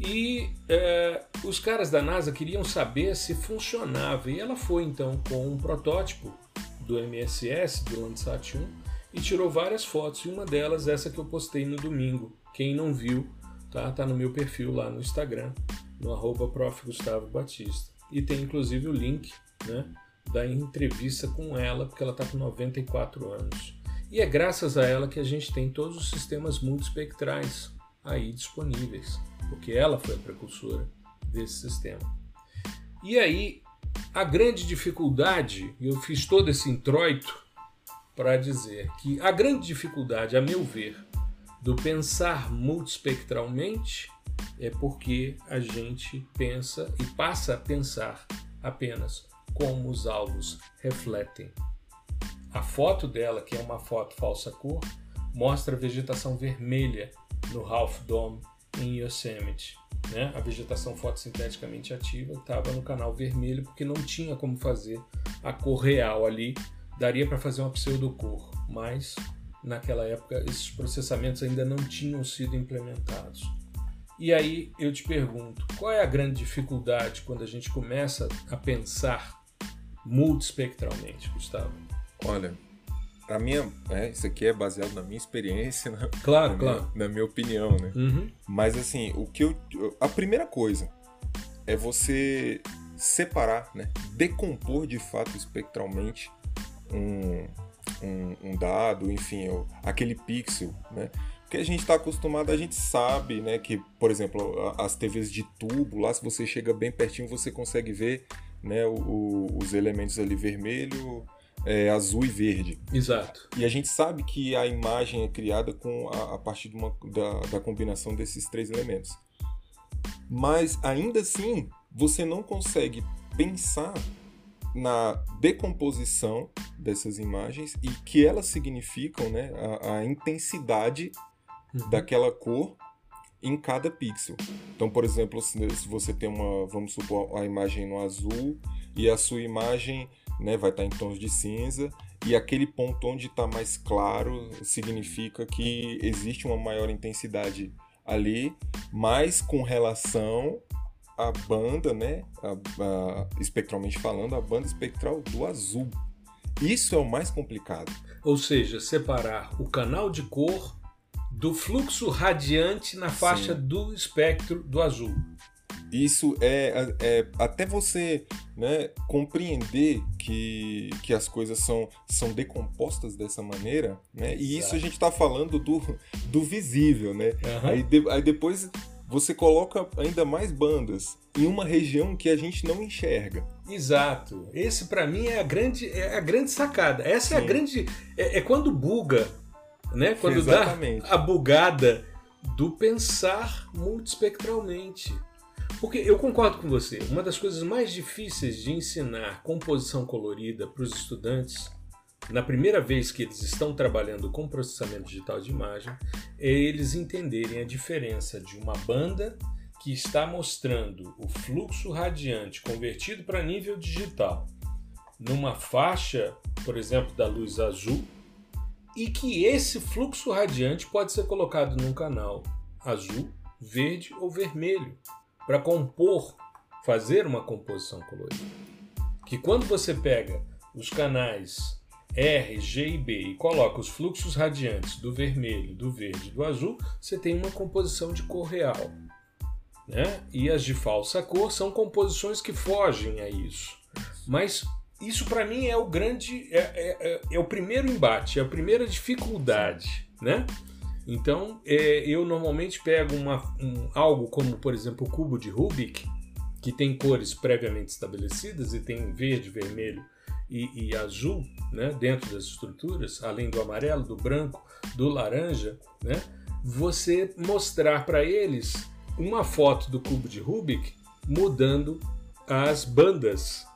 E é, os caras da NASA queriam saber se funcionava. E ela foi então com um protótipo do MSS, do Landsat 1, e tirou várias fotos. E uma delas, essa que eu postei no domingo. Quem não viu, tá, tá no meu perfil lá no Instagram, no arroba. E tem inclusive o link né, da entrevista com ela, porque ela está com 94 anos. E é graças a ela que a gente tem todos os sistemas multispectrais aí disponíveis porque ela foi a precursora desse sistema. E aí, a grande dificuldade, eu fiz todo esse introito para dizer que a grande dificuldade, a meu ver, do pensar multispectralmente é porque a gente pensa e passa a pensar apenas como os alvos refletem. A foto dela, que é uma foto falsa cor, mostra a vegetação vermelha no Half Dome em Yosemite. Né? A vegetação fotossinteticamente ativa estava no canal vermelho porque não tinha como fazer a cor real ali. Daria para fazer uma pseudocor, mas naquela época esses processamentos ainda não tinham sido implementados. E aí eu te pergunto, qual é a grande dificuldade quando a gente começa a pensar multispectralmente, Gustavo? Olha, a minha, é, isso aqui é baseado na minha experiência, na, claro, na, claro. Minha, na minha opinião, né? Uhum. Mas assim, o que eu, a primeira coisa é você separar, né? Decompor de fato espectralmente um, um, um dado, enfim, aquele pixel, né? Porque a gente está acostumado, a gente sabe, né, que, por exemplo, as TVs de tubo, lá se você chega bem pertinho, você consegue ver, né, o, os elementos ali vermelho, é, azul e verde. Exato. E a gente sabe que a imagem é criada com a, a partir uma, da, da combinação desses três elementos. Mas ainda assim, você não consegue pensar na decomposição dessas imagens e que elas significam né, a, a intensidade uhum. daquela cor em cada pixel. Então, por exemplo, se você tem uma, vamos supor, a imagem no azul e a sua imagem né, vai estar em tons de cinza e aquele ponto onde está mais claro significa que existe uma maior intensidade ali, mas com relação à banda, né, a, a, espectralmente falando, a banda espectral do azul. Isso é o mais complicado. Ou seja, separar o canal de cor do fluxo radiante na faixa Sim. do espectro do azul. Isso é, é, até você né, compreender que, que as coisas são, são decompostas dessa maneira, né? E isso a gente está falando do, do visível, né? Uhum. Aí, de, aí depois você coloca ainda mais bandas em uma região que a gente não enxerga. Exato. Esse para mim é a grande é a grande sacada. Essa Sim. é a grande é, é, quando buga né? Quando Exatamente. dá a bugada do pensar multispectralmente. Porque eu concordo com você, uma das coisas mais difíceis de ensinar composição colorida para os estudantes, na primeira vez que eles estão trabalhando com processamento digital de imagem, é eles entenderem a diferença de uma banda que está mostrando o fluxo radiante convertido para nível digital numa faixa, por exemplo, da luz azul, e que esse fluxo radiante pode ser colocado num canal azul, verde ou vermelho para compor, fazer uma composição colorida. Que quando você pega os canais R, G e B e coloca os fluxos radiantes do vermelho, do verde e do azul, você tem uma composição de cor real. Né? E as de falsa cor são composições que fogem a isso. Mas isso para mim é o grande, é, é, é, é, o primeiro embate, é a primeira dificuldade, né? Então é, eu normalmente pego uma, um, algo como, por exemplo, o cubo de Rubik, que tem cores previamente estabelecidas e tem verde, vermelho e, e azul, né? Dentro das estruturas, além do amarelo, do branco, do laranja, né? Você mostrar para eles uma foto do cubo de Rubik mudando as bandas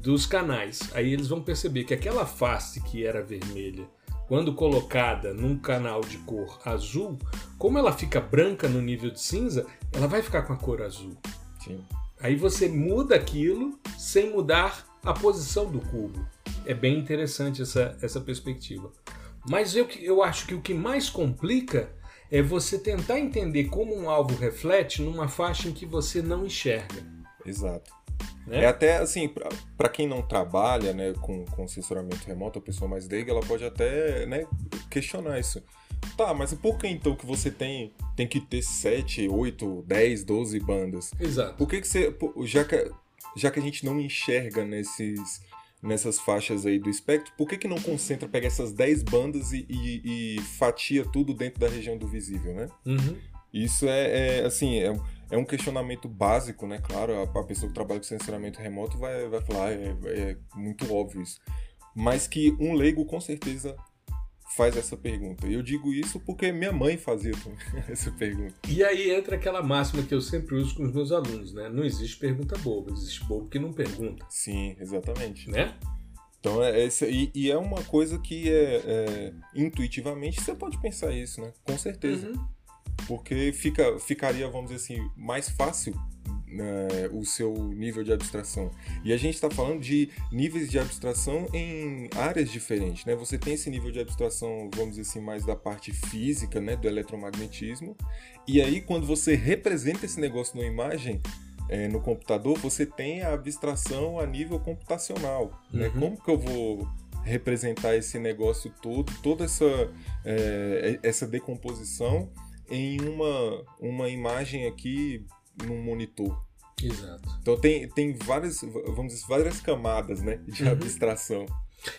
dos canais. Aí eles vão perceber que aquela face que era vermelha, quando colocada num canal de cor azul, como ela fica branca no nível de cinza, ela vai ficar com a cor azul. Sim. Aí você muda aquilo sem mudar a posição do cubo. É bem interessante essa, essa perspectiva. Mas eu, eu acho que o que mais complica é você tentar entender como um alvo reflete numa faixa em que você não enxerga. Exato. Né? É até assim, para quem não trabalha né, com, com assessoramento remoto, a pessoa mais leiga, ela pode até né, questionar isso. Tá, mas por que então que você tem, tem que ter 7, 8, 10, 12 bandas? Exato. Por que, que você. Já que, já que a gente não enxerga nesses, nessas faixas aí do espectro, por que, que não concentra, pega essas 10 bandas e, e, e fatia tudo dentro da região do visível, né? Uhum. Isso é, é assim, é, é um questionamento básico, né? Claro, a, a pessoa que trabalha com sensoramento remoto vai, vai falar, ah, é, é muito óbvio isso. Mas que um leigo com certeza faz essa pergunta. E eu digo isso porque minha mãe fazia essa pergunta. E aí entra aquela máxima que eu sempre uso com os meus alunos, né? Não existe pergunta boba, existe bobo que não pergunta. Sim, exatamente. Né? Então, é, essa, e, e, é uma coisa que é, é, intuitivamente você pode pensar isso, né? Com certeza. Uhum. Porque fica, ficaria, vamos dizer assim, mais fácil né, o seu nível de abstração. E a gente está falando de níveis de abstração em áreas diferentes. Né? Você tem esse nível de abstração, vamos dizer assim, mais da parte física, né, do eletromagnetismo. E aí, quando você representa esse negócio numa imagem, é, no computador, você tem a abstração a nível computacional. Né? Uhum. Né? Como que eu vou representar esse negócio todo, toda essa, é, essa decomposição em uma, uma imagem aqui num monitor. Exato. Então tem, tem várias, vamos dizer, várias camadas né, de uhum. abstração.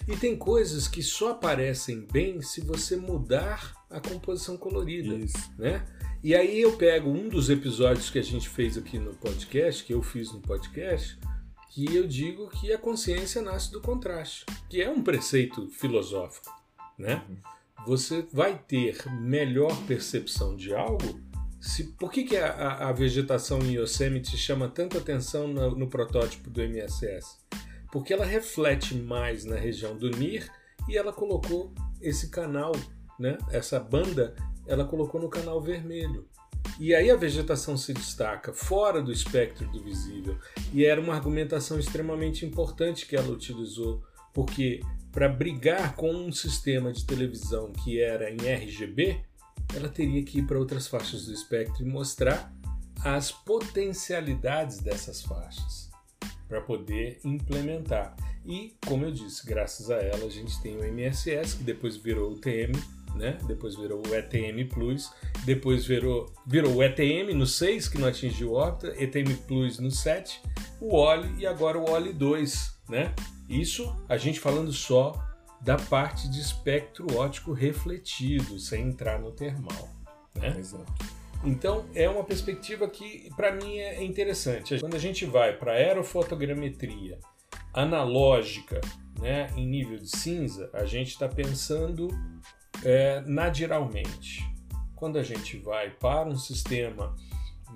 E tem coisas que só aparecem bem se você mudar a composição colorida. Isso. Né? E aí eu pego um dos episódios que a gente fez aqui no podcast, que eu fiz no podcast, que eu digo que a consciência nasce do contraste, que é um preceito filosófico. Né? Uhum. Você vai ter melhor percepção de algo se, por que, que a, a, vegetação em Yosemite chama tanta atenção no, no, protótipo do MSS? Porque ela reflete mais na região do NIR e ela colocou esse canal, né, essa banda, ela colocou no canal vermelho. E aí a vegetação se destaca fora do espectro do visível. E era uma argumentação extremamente importante que ela utilizou, porque para brigar com um sistema de televisão que era em RGB, ela teria que ir para outras faixas do espectro e mostrar as potencialidades dessas faixas para poder implementar. E, como eu disse, graças a ela a gente tem o MSS, que depois virou o TM, né? Depois virou o ETM Plus, depois virou, virou o ETM no 6, que não atingiu órbita, ETM Plus no 7, o OLI e agora o OLI 2, né? Isso a gente falando só da parte de espectro óptico refletido, sem entrar no termal. Né? Exato. Então é uma perspectiva que para mim é interessante. Quando a gente vai para aerofotogrametria analógica, né, em nível de cinza, a gente está pensando é, nadiralmente. Quando a gente vai para um sistema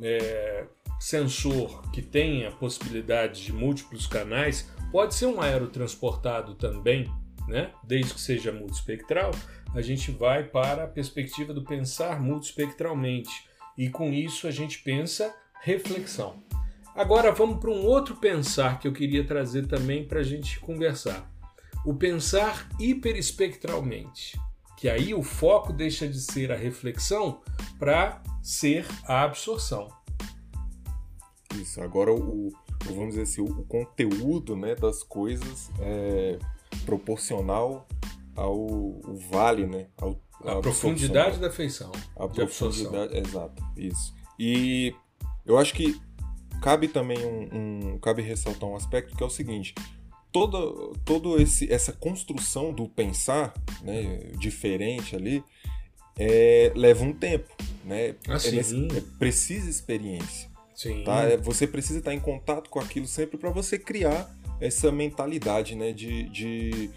é, sensor que tenha possibilidade de múltiplos canais, pode ser um aerotransportado também, né? desde que seja multispectral, a gente vai para a perspectiva do pensar multispectralmente. E com isso a gente pensa reflexão. Agora vamos para um outro pensar que eu queria trazer também para a gente conversar. O pensar hiperespectralmente. Que aí o foco deixa de ser a reflexão para ser a absorção. Isso, agora o, vamos dizer assim, o conteúdo né, das coisas é, proporcional ao vale, né? Ao, a profundidade da feição. A profundidade, exato, isso. E eu acho que cabe também um, um, cabe ressaltar um aspecto que é o seguinte: toda todo esse essa construção do pensar, né, diferente ali, é, leva um tempo, né? Assim. É, é, precisa experiência. Sim. Tá? É, você precisa estar em contato com aquilo sempre para você criar essa mentalidade, né? De, de,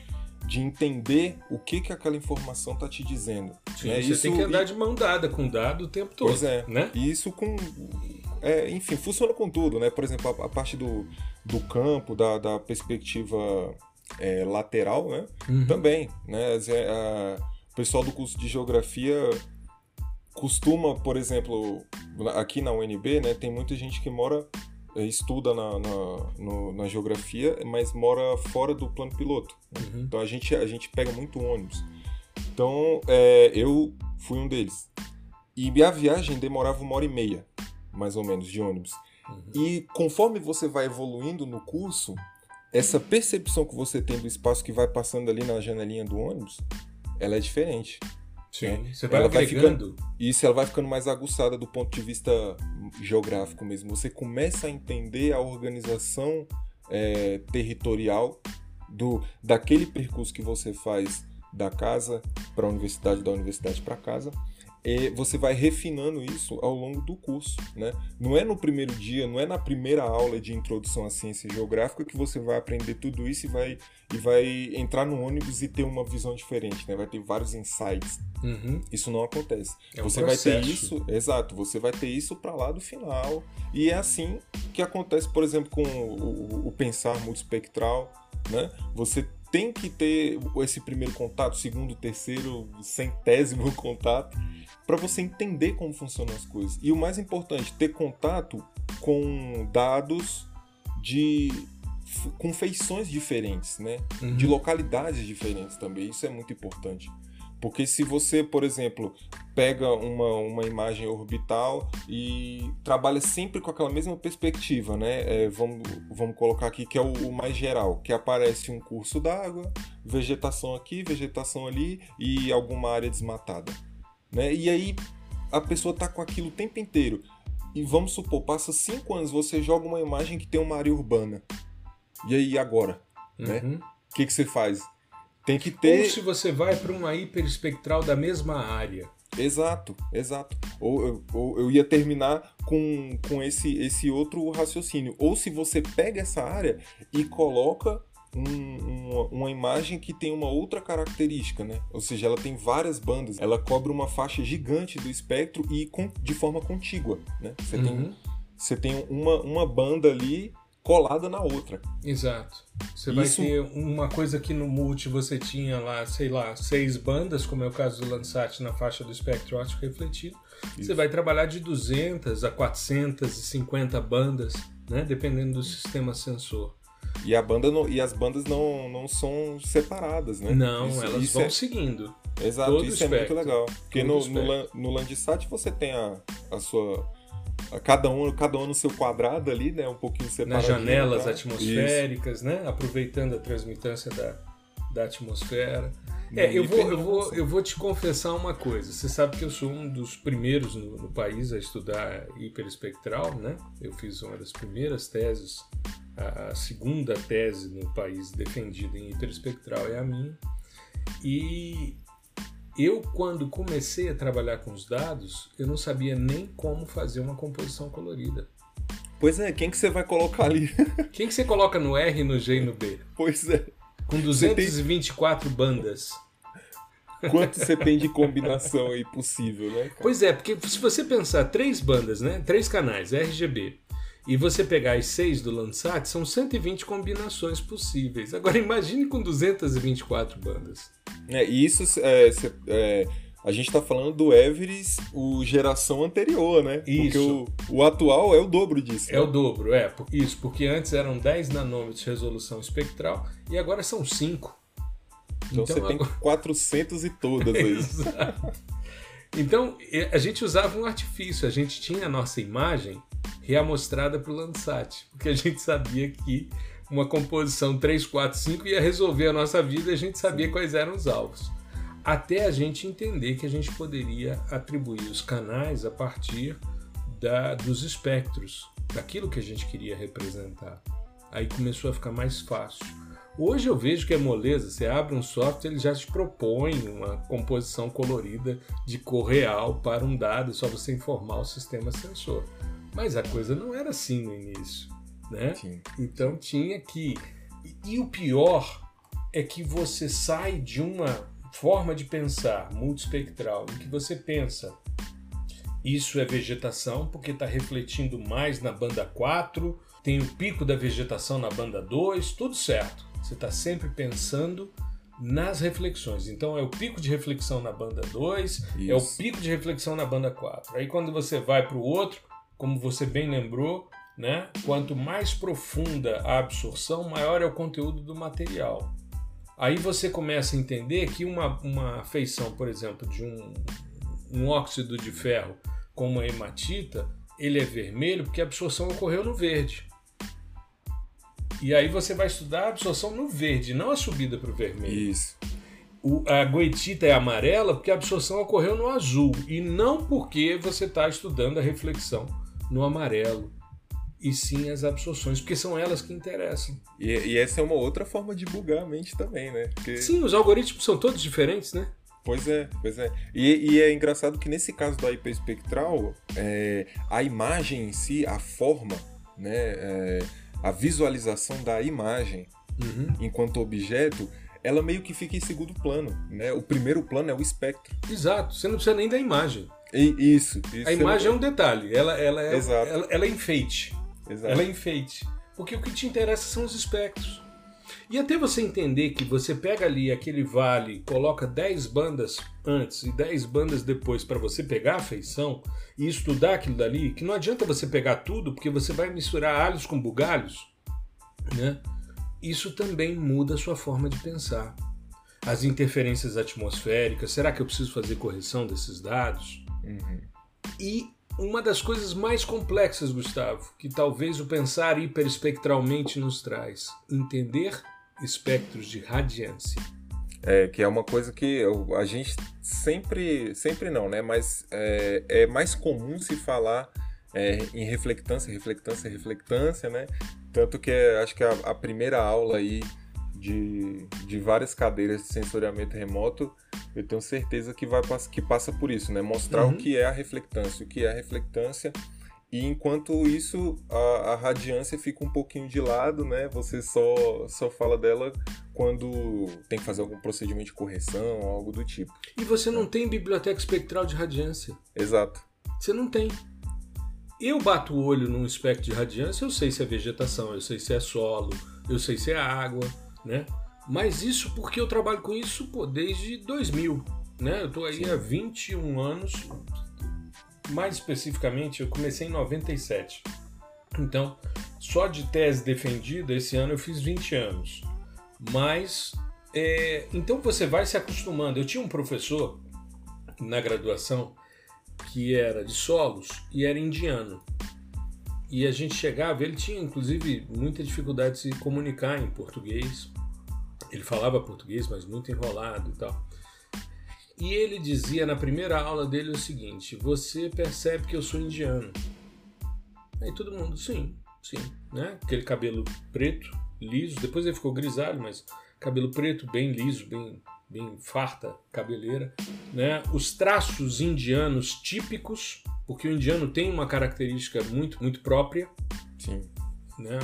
de entender o que, que aquela informação está te dizendo. Sim, né? Você isso, tem que andar e... de mão dada com o dado o tempo todo. Pois é. Né? E isso com. É, enfim, funciona com tudo, né? Por exemplo, a, a parte do, do campo, da, da perspectiva é, lateral, né? Uhum. Também, né? A, o pessoal do curso de geografia costuma, por exemplo, aqui na UNB, né? Tem muita gente que mora estuda na, na, no, na, geografia, mas mora fora do plano piloto. Uhum. Então a gente, a gente pega muito ônibus. Então é, eu fui um deles. E minha viagem demorava uma hora e meia, mais ou menos, de ônibus. Uhum. E conforme você vai evoluindo no curso, essa percepção que você tem do espaço que vai passando ali na janelinha do ônibus, ela é diferente. Sim, né? você vai ela vai ficando Isso, ela vai ficando mais aguçada do ponto de vista geográfico mesmo. Você começa a entender a organização é, territorial do daquele percurso que você faz da casa para a universidade, da universidade para casa. É, você vai refinando isso ao longo do curso, né? Não é no primeiro dia, não é na primeira aula de introdução à ciência geográfica que você vai aprender tudo isso e vai, e vai entrar no ônibus e ter uma visão diferente, né? Vai ter vários insights. Uhum. Isso não acontece. É um você processo. vai ter isso, exato, você vai ter isso para lá do final. E é assim que acontece, por exemplo, com o, o, o pensar multispectral, né? Você tem que ter esse primeiro contato, segundo, terceiro, centésimo contato para você entender como funcionam as coisas. E o mais importante, ter contato com dados de com feições diferentes, né? Uhum. De localidades diferentes também. Isso é muito importante. Porque se você, por exemplo, pega uma, uma imagem orbital e trabalha sempre com aquela mesma perspectiva, né? É, vamos, vamos colocar aqui que é o, o mais geral, que aparece um curso d'água, vegetação aqui, vegetação ali e alguma área desmatada. Né? E aí a pessoa tá com aquilo o tempo inteiro. E vamos supor, passa cinco anos, você joga uma imagem que tem uma área urbana. E aí agora? Né? Uhum. O que, que você faz? Tem que ter. Ou se você vai para uma hiperespectral da mesma área. Exato, exato. Ou, ou eu ia terminar com, com esse, esse outro raciocínio. Ou se você pega essa área e coloca um, uma, uma, imagem que tem uma outra característica, né? Ou seja, ela tem várias bandas, ela cobre uma faixa gigante do espectro e com, de forma contígua, né? Você Uhum. tem, você tem uma, uma banda ali colada na outra. Exato. Você vai Isso- ter uma coisa que no multi você tinha lá, sei lá, seis bandas, como é o caso do Landsat na faixa do espectro óptico refletido. Você vai trabalhar de 200 a 450 bandas, né? Dependendo do sistema sensor. E, a banda não, e as bandas não, não são separadas, né? Não, Isso- elas isso vão é- seguindo. Exato, Todo isso é muito espectro. legal. Porque Todo no, no, espectro. No Landsat você tem a, a sua. a cada um, cada um no seu quadrado ali, né? Um pouquinho Nas separado. janelas tá? atmosféricas, né? Aproveitando a transmitância da, da atmosfera. É, eu vou, eu, vou, eu vou te confessar uma coisa. Você sabe que eu sou um dos primeiros no, no país a estudar hiperespectral, né? Eu fiz uma das primeiras teses, a, a segunda tese no país defendida em hiperespectral é a minha. E eu, quando comecei a trabalhar com os dados, eu não sabia nem como fazer uma composição colorida. Pois é, quem que você vai colocar ali? Quem que você coloca no R, no G e no B? pois é. Com Você tem- 224 bandas. Quanto você tem de combinação aí possível, né? cara? Pois é, porque se você pensar três bandas, né? Três canais, RGB, e você pegar as seis do Landsat, são 120 combinações possíveis. Agora imagine com 224 bandas. É, e isso é, cê- é, a gente tá falando do Everest, o geração anterior, né? Porque Isso. o, o atual é o dobro disso. É né? o dobro, é. Isso, porque antes eram 10 nanômetros de resolução espectral e agora são 5. Então, você tem 400 e todas aí. Então, a gente usava um artifício, a gente tinha a nossa imagem reamostrada para o Landsat, porque a gente sabia que uma composição 3, 4, 5 ia resolver a nossa vida e a gente sabia quais eram os alvos. Até a gente entender que a gente poderia atribuir os canais a partir da- dos espectros, daquilo que a gente queria representar. Aí começou a ficar mais fácil. Hoje eu vejo que é moleza, você abre um software, ele já te propõe uma composição colorida de cor real para um dado, é só você informar o sistema sensor. Mas a coisa não era assim no início, né? Sim. Então tinha que. E, e o pior é que você sai de uma forma de pensar multispectral, em que você pensa isso é vegetação, porque está refletindo mais na banda 4, tem o pico da vegetação na banda 2, tudo certo. Você está sempre pensando nas reflexões. Então é o pico de reflexão na banda 2, é o pico de reflexão na banda 4. Aí quando você vai para o outro, como você bem lembrou, né? Quanto mais profunda a absorção, maior é o conteúdo do material. Aí você começa a entender que uma, uma feição, por exemplo, de um, um óxido de ferro com uma hematita, ele é vermelho porque a absorção ocorreu no verde. E aí você vai estudar a absorção no verde, não a subida para o vermelho. Isso. O- a goetita é amarela porque a absorção ocorreu no azul e não porque você está estudando a reflexão no amarelo. E sim as absorções, porque são elas que interessam. E, e essa é uma outra forma de bugar a mente também, né? Porque Sim, os algoritmos são todos diferentes, né? Pois é, pois é. E, e, é engraçado que nesse caso da hiperespectral, é, a imagem em si, a forma, né, é, a visualização da imagem uhum. enquanto objeto, ela meio que fica em segundo plano. Né? O primeiro plano é o espectro. Exato, você não precisa nem da imagem. E, isso, isso, A imagem é um detalhe, ela, ela, é, ela, ela é enfeite. Exato. Ela é enfeite. Porque o que te interessa são os espectros. E até você entender que você pega ali aquele vale, coloca 10 bandas antes e 10 bandas depois para você pegar a feição e estudar aquilo dali, que não adianta você pegar tudo, porque você vai misturar alhos com bugalhos, né? Isso também muda a sua forma de pensar. As interferências atmosféricas, será que eu preciso fazer correção desses dados? Uhum. E uma das coisas mais complexas, Gustavo, que talvez o pensar hiperespectralmente nos traz, entender espectros de radiância. É, que é uma coisa que a gente sempre, sempre não, né? Mas é, é mais comum se falar é, em reflectância, reflectância, reflectância, né? Tanto que é, acho que a, a, primeira aula aí de, de várias cadeiras de sensoriamento remoto, eu tenho certeza que, vai, que passa por isso, né? Mostrar uhum. o que é a reflectância, o que é a reflectância e enquanto isso, a, a, radiância fica um pouquinho de lado, né? Você só, só fala dela quando tem que fazer algum procedimento de correção, algo do tipo. E você não é. tem biblioteca espectral de radiância. Exato. Você não tem. Eu bato o olho num espectro de radiância, eu sei se é vegetação, eu sei se é solo, eu sei se é água, né? Mas isso porque eu trabalho com isso pô, desde 2000, né? Eu tô aí Sim. há 21 anos mais especificamente, eu comecei em 97. Então, só de tese defendida, esse ano eu fiz 20 anos. Mas, é, então você vai se acostumando. Eu tinha um professor na graduação que era de solos e era indiano. E a gente chegava, ele tinha inclusive muita dificuldade de se comunicar em português. Ele falava português, mas muito enrolado e tal. E ele dizia na primeira aula dele o seguinte: Você percebe que eu sou indiano? Aí todo mundo, sim, sim, né? Aquele cabelo preto, liso, depois ele ficou grisalho, mas cabelo preto, bem liso, bem, bem farta, cabeleira, né? Os traços indianos típicos, porque o indiano tem uma característica muito, muito própria, sim, né?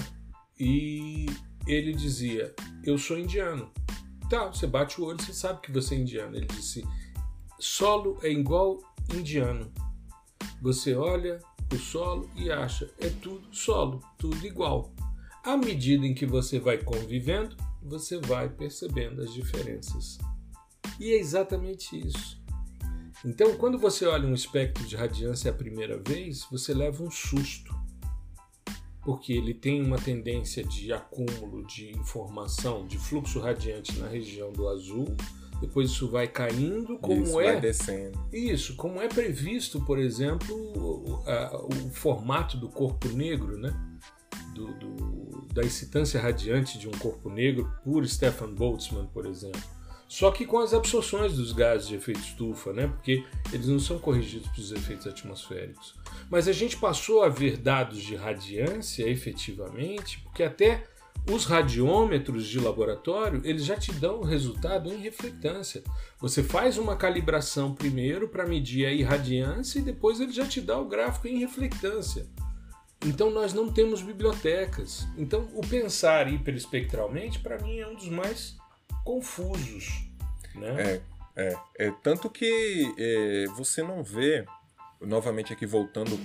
E ele dizia: Eu sou indiano. Tá, você bate o olho, você sabe que você é indiano. Ele disse: Solo é igual indiano. Você olha o solo e acha é tudo solo, tudo igual. À medida em que você vai convivendo, você vai percebendo as diferenças. E é exatamente isso. Então, quando você olha um espectro de radiância a primeira vez, você leva um susto. Porque ele tem uma tendência de acúmulo de informação, de fluxo radiante na região do azul, depois isso vai caindo, como isso, é. Vai descendo. Isso, como é previsto, por exemplo, o, a, o formato do corpo negro, né? Do, do, da excitância radiante de um corpo negro por Stefan Boltzmann, por exemplo. Só que com as absorções dos gases de efeito estufa, né? Porque eles não são corrigidos pelos efeitos atmosféricos. Mas a gente passou a ver dados de radiância efetivamente, porque até os radiômetros de laboratório, eles já te dão o resultado em reflectância. Você faz uma calibração primeiro para medir a irradiância e depois ele já te dá o gráfico em reflectância. Então nós não temos bibliotecas. Então o pensar hiperespectralmente para mim é um dos mais confusos, né? É, é, é tanto que é, você não vê, novamente aqui voltando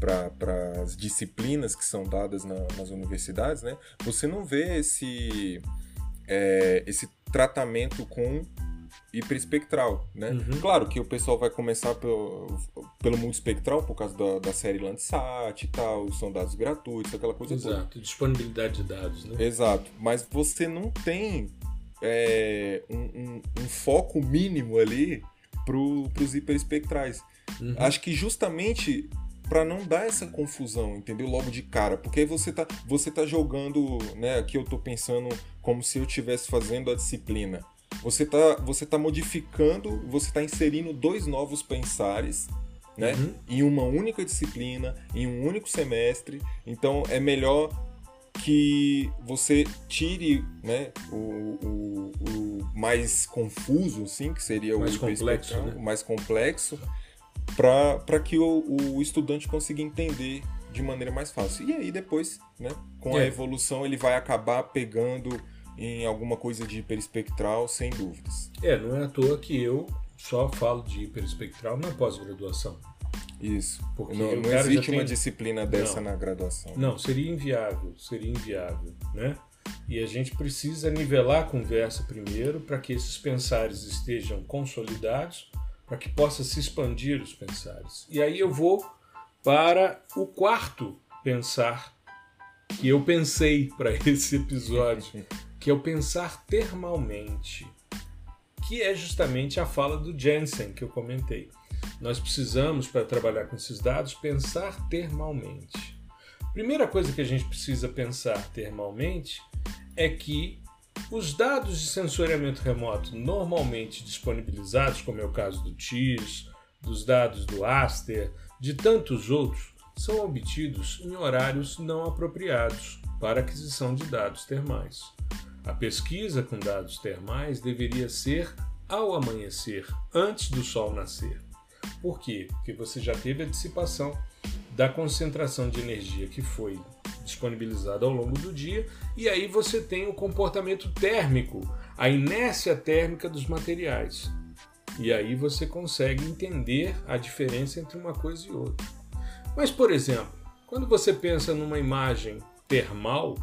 para as disciplinas que são dadas na, nas universidades, né, você não vê esse, é, esse tratamento com hiperespectral, né? Uhum. Claro que o pessoal vai começar pelo, pelo mundo espectral por causa da, da série Landsat e tal, são dados gratuitos, aquela coisa Exato, toda. disponibilidade de dados, né? Exato, mas você não tem é, um, um, um, foco mínimo ali para os hiperespectrais. Uhum. Acho que justamente para não dar essa confusão, entendeu? Logo de cara, porque aí você tá, você tá jogando, né? Aqui eu tô pensando como se eu estivesse fazendo a disciplina. Você tá, você tá modificando, você tá inserindo dois novos pensares, né? Uhum. Em uma única disciplina, em um único semestre. Então é melhor que você tire né, o, o, o mais confuso, assim, que seria mais o complexo, né? mais complexo, para que o, o, estudante consiga entender de maneira mais fácil. E aí depois, né, com é. a evolução, ele vai acabar pegando em alguma coisa de hiperespectral, sem dúvidas. É, não é à toa que eu só falo de hiperespectral na pós-graduação. Isso. Porque não, não existe uma disciplina dessa não, na graduação. Não, seria inviável, seria inviável, né? E a gente precisa nivelar a conversa primeiro para que esses pensares estejam consolidados, para que possa se expandir os pensares. E aí eu vou para o quarto pensar que eu pensei para esse episódio, que é o pensar termalmente, que é justamente a fala do Jensen que eu comentei. Nós precisamos, para trabalhar com esses dados, pensar termalmente. Primeira coisa que a gente precisa pensar termalmente é que os dados de sensoriamento remoto normalmente disponibilizados, como é o caso do TIS, dos dados do Aster, de tantos outros, são obtidos em horários não apropriados para aquisição de dados termais. A pesquisa com dados termais deveria ser ao amanhecer, antes do sol nascer. Por quê? Porque você já teve a dissipação da concentração de energia que foi disponibilizada ao longo do dia, e aí você tem o comportamento térmico, a inércia térmica dos materiais. E aí você consegue entender a diferença entre uma coisa e outra. Mas, por exemplo, quando você pensa numa imagem termal,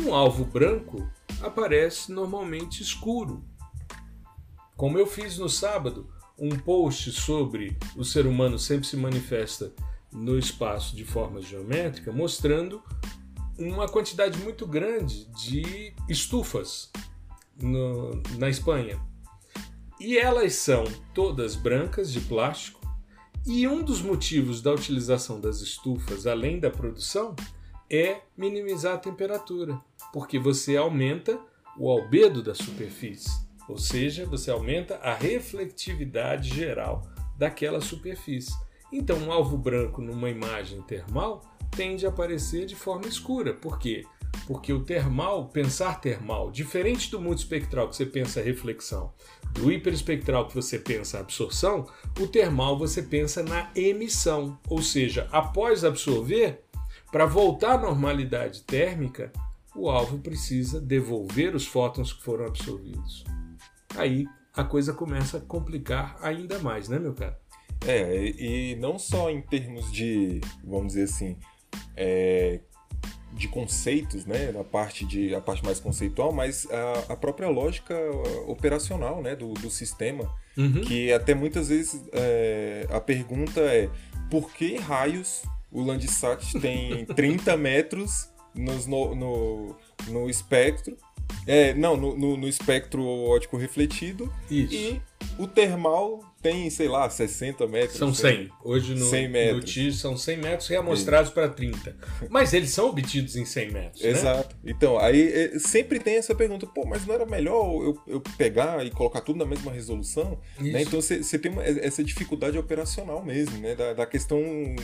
um alvo branco aparece normalmente escuro. Como eu fiz no sábado, um post sobre o ser humano sempre se manifesta no espaço de forma geométrica, mostrando uma quantidade muito grande de estufas no, na Espanha. E elas são todas brancas de plástico. E um dos motivos da utilização das estufas, além da produção, é minimizar a temperatura, porque você aumenta o albedo da superfície. Ou seja, você aumenta a reflectividade geral daquela superfície. Então, um alvo branco numa imagem termal tende a aparecer de forma escura. Por quê? Porque o termal, pensar termal, diferente do multispectral que você pensa reflexão, do hiperespectral que você pensa absorção, o termal você pensa na emissão. Ou seja, após absorver, para voltar à normalidade térmica, o alvo precisa devolver os fótons que foram absorvidos aí a coisa começa a complicar ainda mais, né, meu cara? É, e não só em termos de, vamos dizer assim, é, de conceitos, né, a parte de a parte mais conceitual, mas a, a própria lógica operacional, né, do, do sistema, uhum. que até muitas vezes é, a pergunta é por que raios o Landsat tem 30 metros nos, no, no, no espectro é, não, no, no, no, espectro óptico refletido. Isso. E o termal tem, sei lá, 60 metros. São 100. Hoje no, 100 metros. no TIS são 100 metros reamostrados para 30. Mas eles são obtidos em 100 metros. Né? Exato. Né? Então, aí é, sempre tem essa pergunta: pô, mas não era melhor eu, eu pegar e colocar tudo na mesma resolução? Né? Então você tem uma, essa dificuldade operacional mesmo, né? Da, da questão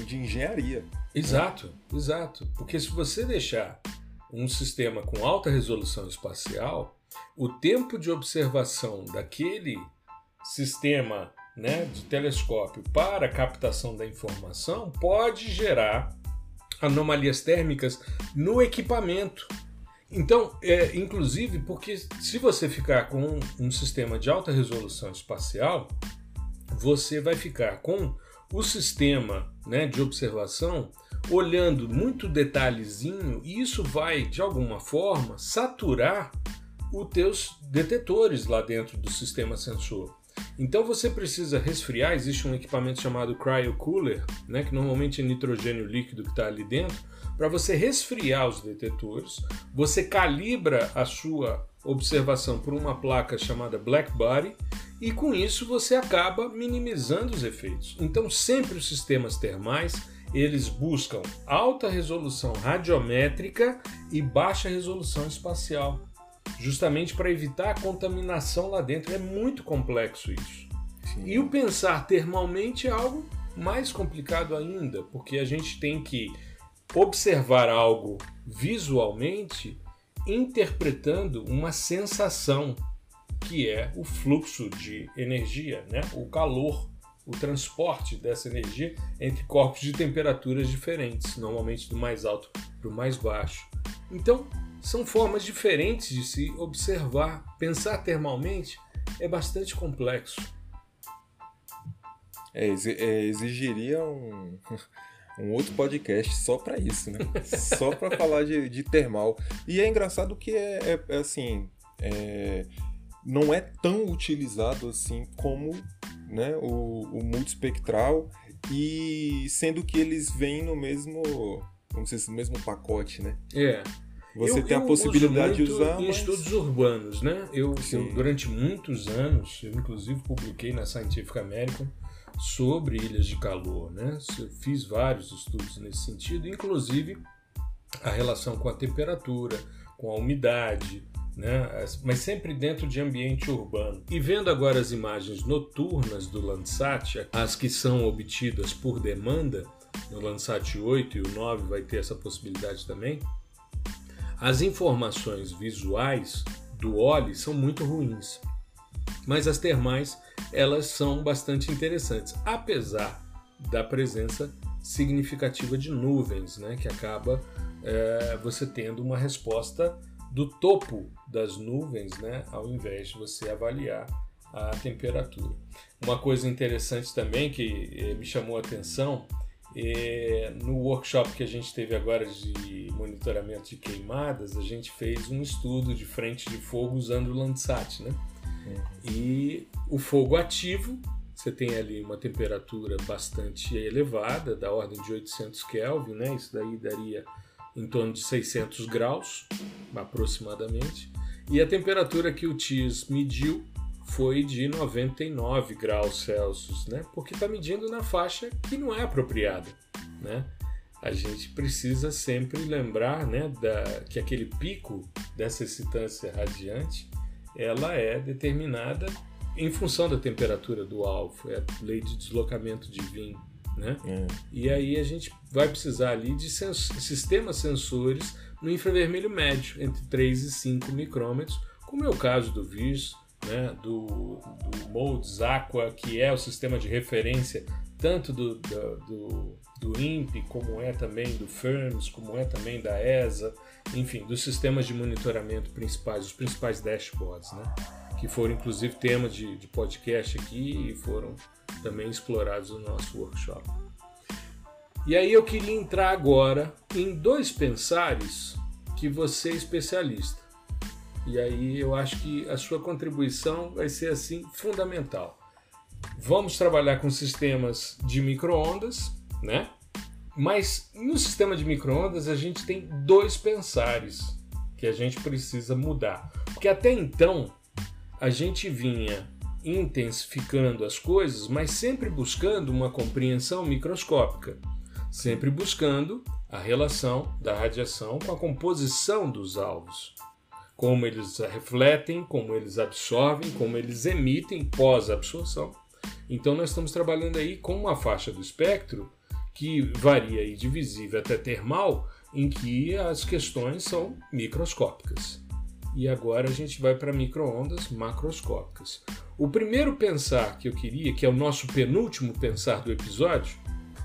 de engenharia. Exato, né? exato. Porque se você deixar um sistema com alta resolução espacial, o tempo de observação daquele sistema né, de telescópio para captação da informação pode gerar anomalias térmicas no equipamento. Então, é, inclusive, porque se você ficar com um, um sistema de alta resolução espacial, você vai ficar com o sistema né, de observação olhando muito detalhezinho, e isso vai, de alguma forma, saturar os teus detetores lá dentro do sistema sensor. Então você precisa resfriar, existe um equipamento chamado Cryo Cooler, né, que normalmente é nitrogênio líquido que está ali dentro, para você resfriar os detetores, você calibra a sua observação por uma placa chamada Black Body e com isso você acaba minimizando os efeitos. Então sempre os sistemas termais eles buscam alta resolução radiométrica e baixa resolução espacial, justamente para evitar a contaminação lá dentro. É muito complexo isso. Sim. E o pensar termalmente é algo mais complicado ainda, porque a gente tem que observar algo visualmente interpretando uma sensação. que é o fluxo de energia, né? o calor, o transporte dessa energia entre corpos de temperaturas diferentes, normalmente do mais alto para o mais baixo. Então, são formas diferentes de se observar. Pensar termalmente é bastante complexo. É, é exigiria um, um outro podcast só para isso, né? só para falar de, de, termal. E é engraçado que é, é, é assim, é, não é tão utilizado assim como né, o, o multispectral e sendo que eles vêm no mesmo, vamos dizer, no mesmo pacote, né? É. Você eu, tem a possibilidade de usar. Em mas... estudos urbanos, né? Eu, eu, durante muitos anos, eu inclusive publiquei na Scientific American sobre ilhas de calor, né? Eu fiz vários estudos nesse sentido, inclusive a relação com a temperatura, com a umidade, né? mas sempre dentro de ambiente urbano. E vendo agora as imagens noturnas do Landsat, as que são obtidas por demanda, no Landsat 8 e o 9 vai ter essa possibilidade também, as informações visuais do OLE são muito ruins, mas as termais elas são bastante interessantes, apesar da presença significativa de nuvens, né, que acaba é, você tendo uma resposta do topo das nuvens, né, ao invés de você avaliar a temperatura. Uma coisa interessante também que eh, me chamou a atenção é, no workshop que a gente teve agora de monitoramento de queimadas, a gente fez um estudo de frente de fogo usando o Landsat, né? Uhum. E o fogo ativo, você tem ali uma temperatura bastante elevada, da ordem de 800 Kelvin, né? Isso daí daria em torno de 600 graus, aproximadamente. E a temperatura que o TIS mediu foi de 99 graus Celsius, né? Porque está medindo na faixa que não é apropriada, né? A gente precisa sempre lembrar, né, da, que aquele pico dessa excitância radiante, ela é determinada em função da temperatura do alvo, é a lei de deslocamento de Wien, né? É. E aí a gente vai precisar ali de sistemas sensores no infravermelho médio, entre 3 e 5 micrômetros, como é o caso do VIRS, né, do, do Modes Aqua, que é o sistema de referência tanto do, do, do, do INPE, como é também do FIRMS, como é também da ESA, enfim, dos sistemas de monitoramento principais, os principais dashboards, né, que foram inclusive tema de, de podcast aqui e foram também explorados no nosso workshop. E aí eu queria entrar agora em dois pensares que você é especialista. E aí eu acho que a sua contribuição vai ser assim fundamental. Vamos trabalhar com sistemas de microondas, né? Mas no sistema de microondas a gente tem dois pensares que a gente precisa mudar. Porque até então a gente vinha intensificando as coisas, mas sempre buscando uma compreensão microscópica, sempre buscando a relação da radiação com a composição dos alvos como eles refletem, como eles absorvem, como eles emitem pós-absorção. Então nós estamos trabalhando aí com uma faixa do espectro que varia aí de visível até termal, em que as questões são microscópicas. E agora a gente vai para microondas macroscópicas. O primeiro pensar que eu queria, que é o nosso penúltimo pensar do episódio,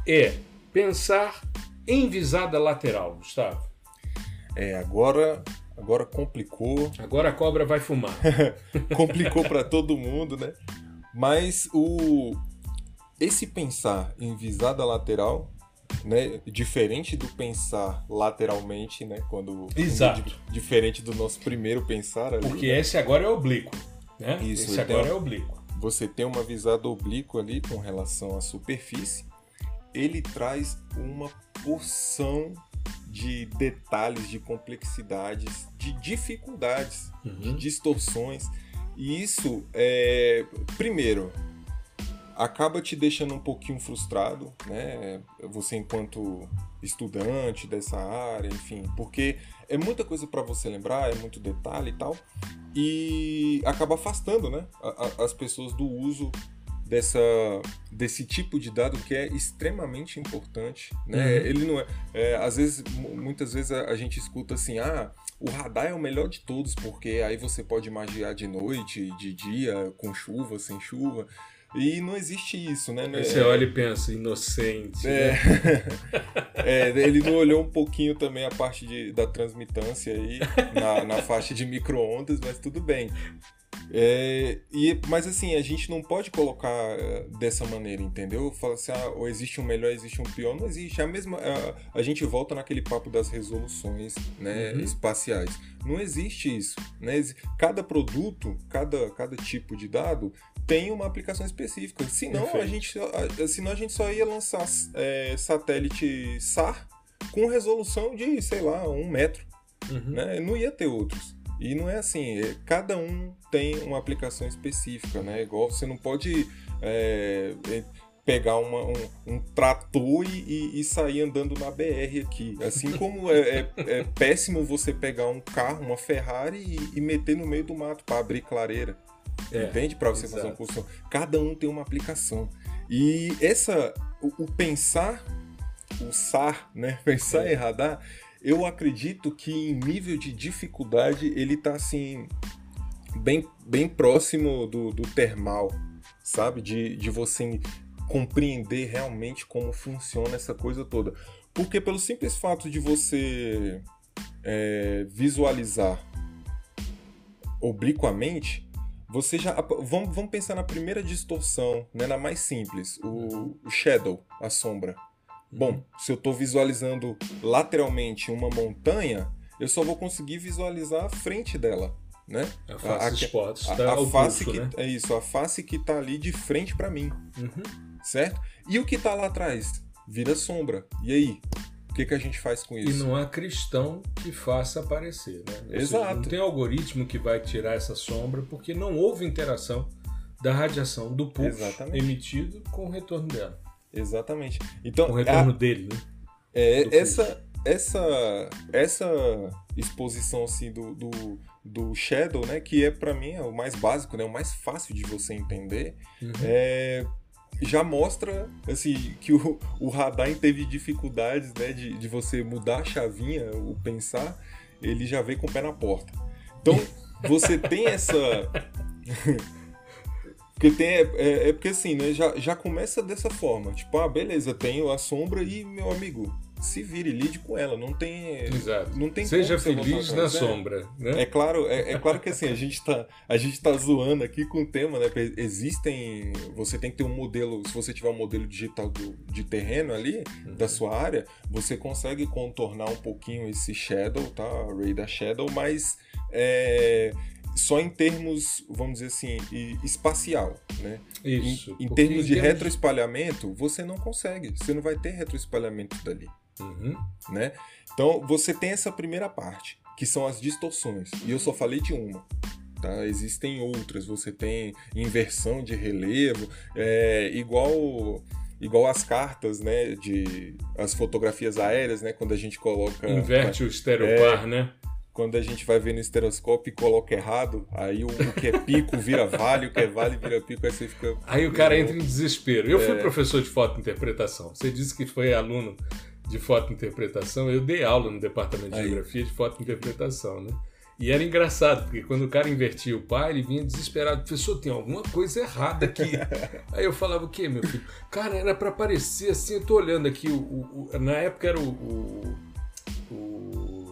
é pensar em visada lateral, Gustavo. É, agora Agora complicou. Agora a cobra vai fumar. complicou para todo mundo, né? Mas o esse pensar em visada lateral, né, diferente do pensar lateralmente, né, quando Exato. diferente do nosso primeiro pensar ali, Porque né? esse agora é oblíquo, né? Isso, esse agora é oblíquo. Você tem uma visada oblíqua ali com relação à superfície. Ele traz uma porção de detalhes, de complexidades, de dificuldades, uhum. de distorções. E isso, é, primeiro, acaba te deixando um pouquinho frustrado, né? Você enquanto estudante dessa área, enfim, porque é muita coisa para você lembrar, é muito detalhe e tal, e acaba afastando, né, as pessoas do uso dessa, desse tipo de dado que é extremamente importante. Né? Uhum. Ele não é, é, Às vezes, muitas vezes a, a, gente escuta assim, ah, o radar é o melhor de todos, porque aí você pode magiar de noite, de dia, com chuva, sem chuva. E não existe isso, né? Aí você é... olha e pensa, inocente. É. Né? é, ele não olhou um pouquinho também a parte de, da transmitância aí, na, na faixa de micro-ondas, mas tudo bem. É, e, mas assim, a gente não pode colocar eh, dessa maneira, entendeu? Fala assim, ah, ou existe um melhor, existe um pior, não existe. A mesma, a, a gente volta naquele papo das resoluções né, uhum. espaciais. Não existe isso. Né? Cada produto, cada, cada tipo de dado tem uma aplicação específica. Senão a, gente, senão a gente só ia lançar é, satélite SAR com resolução de, sei lá, um metro. Uhum. Né? Não ia ter outros. E não é assim, é, cada um tem uma aplicação específica, né? Igual você não pode é, é pegar uma, um, um, trator e, e, sair andando na BR aqui. Assim como é, é, é péssimo você pegar um carro, uma Ferrari e, e meter no meio do mato para abrir clareira. É, Entende? Para você exato. fazer uma construção. Cada um tem uma aplicação. E essa, o, o pensar, o SAR, né? Pensar é. em radar eu acredito que em nível de dificuldade ele está assim bem, bem próximo do, do termal, sabe? De, de você compreender realmente como funciona essa coisa toda. Porque pelo simples fato de você é, visualizar obliquamente, você já. Vamos, vamos pensar na primeira distorção, né, na mais simples, o, o shadow, a sombra. Bom, se eu estou visualizando lateralmente uma montanha, eu só vou conseguir visualizar a frente dela, né? A face a, spots, a, a, a face pulso, que né? é isso, a face que está ali de frente para mim, uhum. certo? E o que está lá atrás vira sombra. E aí, o que, que a gente faz com isso? E não há cristão que faça aparecer, né? Exato. Seja, não tem algoritmo que vai tirar essa sombra porque não houve interação da radiação do pulso Exatamente. emitido com o retorno dela. Exatamente. Então, o retorno a, dele, né? É, essa, essa, essa exposição assim do, do, do Shadow, né, que é para mim é o mais básico, né, o mais fácil de você entender, uhum. é, já mostra assim que o, o radar teve dificuldades, né, de, de você mudar a chavinha, o pensar, ele já veio com o pé na porta. Então, você tem essa Porque tem. É, é, é, porque assim, né? Já, já começa dessa forma. Tipo, ah, beleza, tenho a sombra e, meu amigo, se vire, lide com ela. Não tem. Exato. Não tem Seja feliz na é, sombra. Né? É claro, é, é, claro que assim, a gente, tá, a gente tá zoando aqui com o tema, né? Existem. Você tem que ter um modelo. Se você tiver um modelo digital do, de terreno ali, uhum. da sua área, você consegue contornar um pouquinho esse shadow, tá? Ray da Shadow, mas. É, só em termos, vamos dizer assim, espacial, né? Isso. Em, em termos de termos... retroespalhamento, você não consegue. Você não vai ter retroespalhamento dali, uhum. né? Então, você tem essa primeira parte, que são as distorções. E eu só falei de uma. Tá? Existem outras. Você tem inversão de relevo, é, igual igual as cartas, né, de as fotografias aéreas, né, quando a gente coloca inverte o estereopar, é, né? Quando a gente vai ver no estereoscópio e coloca errado, aí o, o que é pico vira vale, o que é vale vira pico, aí você fica. Aí o cara entra em desespero. Eu é... fui professor de fotointerpretação. Você disse que foi aluno de fotointerpretação. Eu dei aula no departamento de aí. geografia de fotointerpretação, né? E era engraçado, porque quando o cara invertia o pai, ele vinha desesperado. Professor, tem alguma coisa errada aqui. Aí eu falava, o quê, meu filho? Cara, era para parecer assim, eu tô olhando aqui, o, o, o na época era o,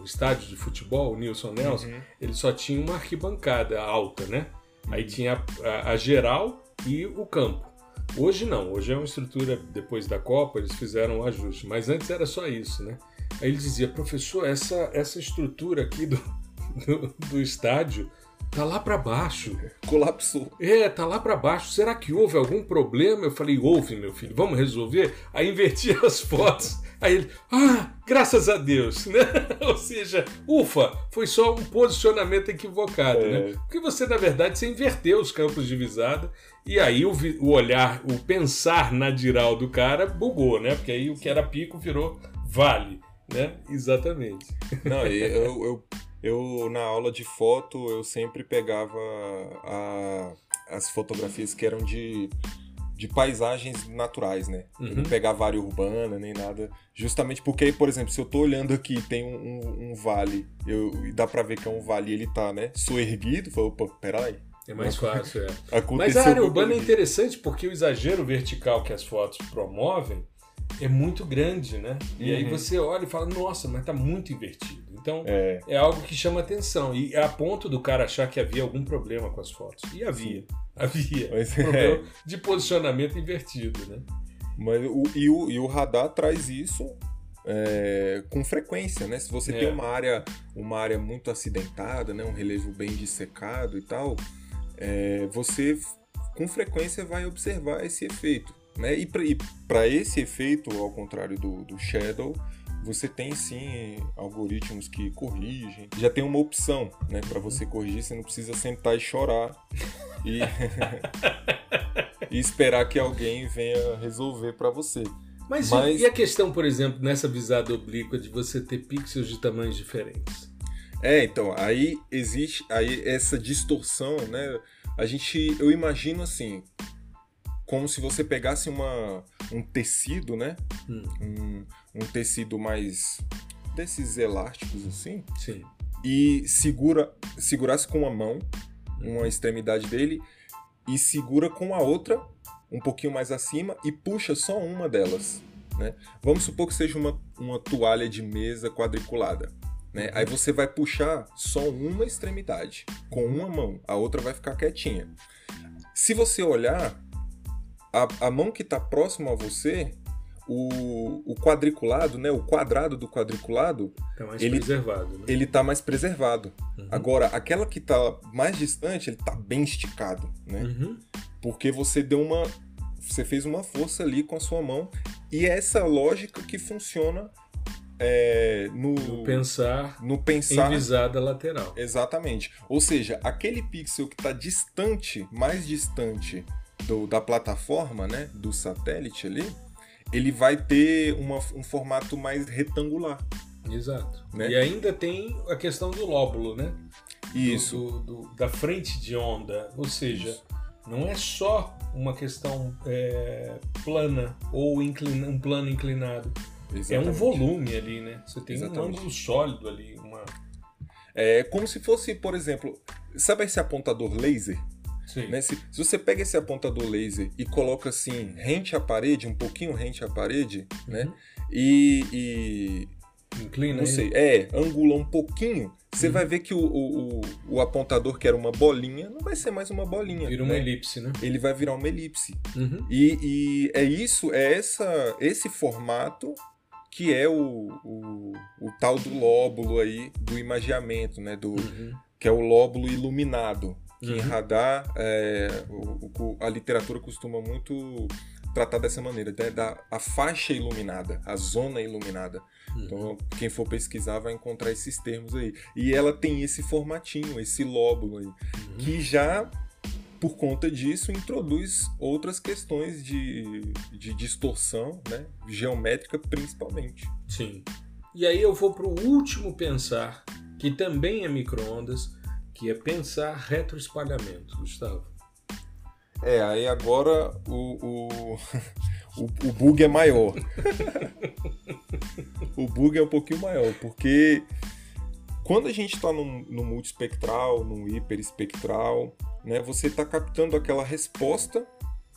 estádio de futebol, o Nilson Nelson, uhum. ele só tinha uma arquibancada alta, né? Aí uhum. tinha a, a, geral e o campo. Hoje não, hoje é uma estrutura, depois da Copa, eles fizeram um ajuste, mas antes era só isso, né? Aí ele dizia, professor, essa, essa estrutura aqui do, do, do estádio tá lá para baixo. Colapsou. É, tá lá para baixo. Será que houve algum problema? Eu falei, houve, meu filho, vamos resolver? Aí inverti as fotos. Aí ele, ah, graças a Deus, né? Ou seja, ufa, foi só um posicionamento equivocado, né? é. né? Porque você, na verdade, você inverteu os campos de visada e aí o, o olhar, o pensar na diral do cara bugou, né? Porque aí o que era pico virou vale, né? Exatamente. Não, eu, eu, eu na aula de foto, eu sempre pegava a, as fotografias que eram de de paisagens naturais, né? Uhum. Não pegar área urbana nem nada. Justamente porque, por exemplo, se eu tô olhando aqui, tem um, um, um vale, eu, e dá pra ver que é um vale e ele tá, né, soerguido, fala, opa, peraí. É mais fácil, é. Mas a área urbana é interessante porque o exagero vertical que as fotos promovem é muito grande, né? E uhum. aí você olha e fala, nossa, mas tá muito invertido. Então é. é. algo que chama atenção. E é a ponto do cara achar que havia algum problema com as fotos. E havia. Sim. Havia. Mas, um problema é. de posicionamento invertido, né? Mas o, e, o, e o radar traz isso é, com frequência, né? Se você é. tem uma área, uma área muito acidentada, né? um relevo bem dissecado e tal, é, você com frequência vai observar esse efeito. Né? E para esse efeito, ao contrário do, do Shadow, você tem sim algoritmos que corrigem. Já tem uma opção, né, para você corrigir, você não precisa sentar e chorar e, e esperar que alguém venha resolver para você. Mas, Mas, e a questão, por exemplo, nessa visada oblíqua de você ter pixels de tamanhos diferentes? É, então, aí existe aí essa distorção, né? A gente, eu imagino assim, como se você pegasse uma, um tecido, né? Hum. Um, um, tecido mais desses elásticos assim. Sim. E segura, segurasse com uma mão uma extremidade dele e segura com a outra um pouquinho mais acima e puxa só uma delas. Né? Vamos supor que seja uma, uma toalha de mesa quadriculada. Né? Uhum. Aí você vai puxar só uma extremidade com uma mão, a outra vai ficar quietinha. Se você olhar, a, a mão que está próxima a você, o, o, quadriculado, né, o quadrado do quadriculado, tá mais ele, preservado. Né? Ele está mais preservado. Uhum. Agora, aquela que está mais distante, ele está bem esticado, né? Uhum. Porque você deu uma, você fez uma força ali com a sua mão e é essa lógica que funciona é, no, no, pensar, no pensar em visada lateral. Exatamente. Ou seja, aquele pixel que está distante, mais distante do, da plataforma, né, do satélite ali, ele vai ter uma, um formato mais retangular. Exato. Né? E ainda tem a questão do lóbulo, né? Isso. Do, do, da frente de onda. Ou seja, Isso. não é só uma questão é, plana ou inclina, um plano inclinado. Exatamente. É um volume ali, né? Você tem Exatamente. um ângulo sólido ali. Uma... É como se fosse, por exemplo, sabe esse apontador laser? Né? Se, se, você pega esse apontador laser e coloca assim, rente à parede, um pouquinho rente à parede, uhum. né? E, e. Inclina. Não sei, é, angula um pouquinho, você uhum. vai ver que o, o, o, apontador, que era uma bolinha, não vai ser mais uma bolinha. Vira né? uma elipse, né? Ele vai virar uma elipse. Uhum. E, e, é isso, é essa, esse formato que é o, o, o, tal do lóbulo aí do imagiamento, né? Do, uhum. Que é o lóbulo iluminado que uhum. em radar é, o, o, a literatura costuma muito tratar dessa maneira, né? da a faixa iluminada, a zona iluminada. Uhum. Então, quem for pesquisar vai encontrar esses termos aí. E ela tem esse formatinho, esse lóbulo aí, uhum. que já por conta disso introduz outras questões de, de distorção, né? geométrica principalmente. Sim. E aí eu vou para o último pensar, que também é microondas, que é pensar retroespalhamento, Gustavo. É, aí agora o, o, o, o bug é maior. o bug é um pouquinho maior, porque quando a gente está no, no multispectral, no hiperespectral, né, você está captando aquela resposta,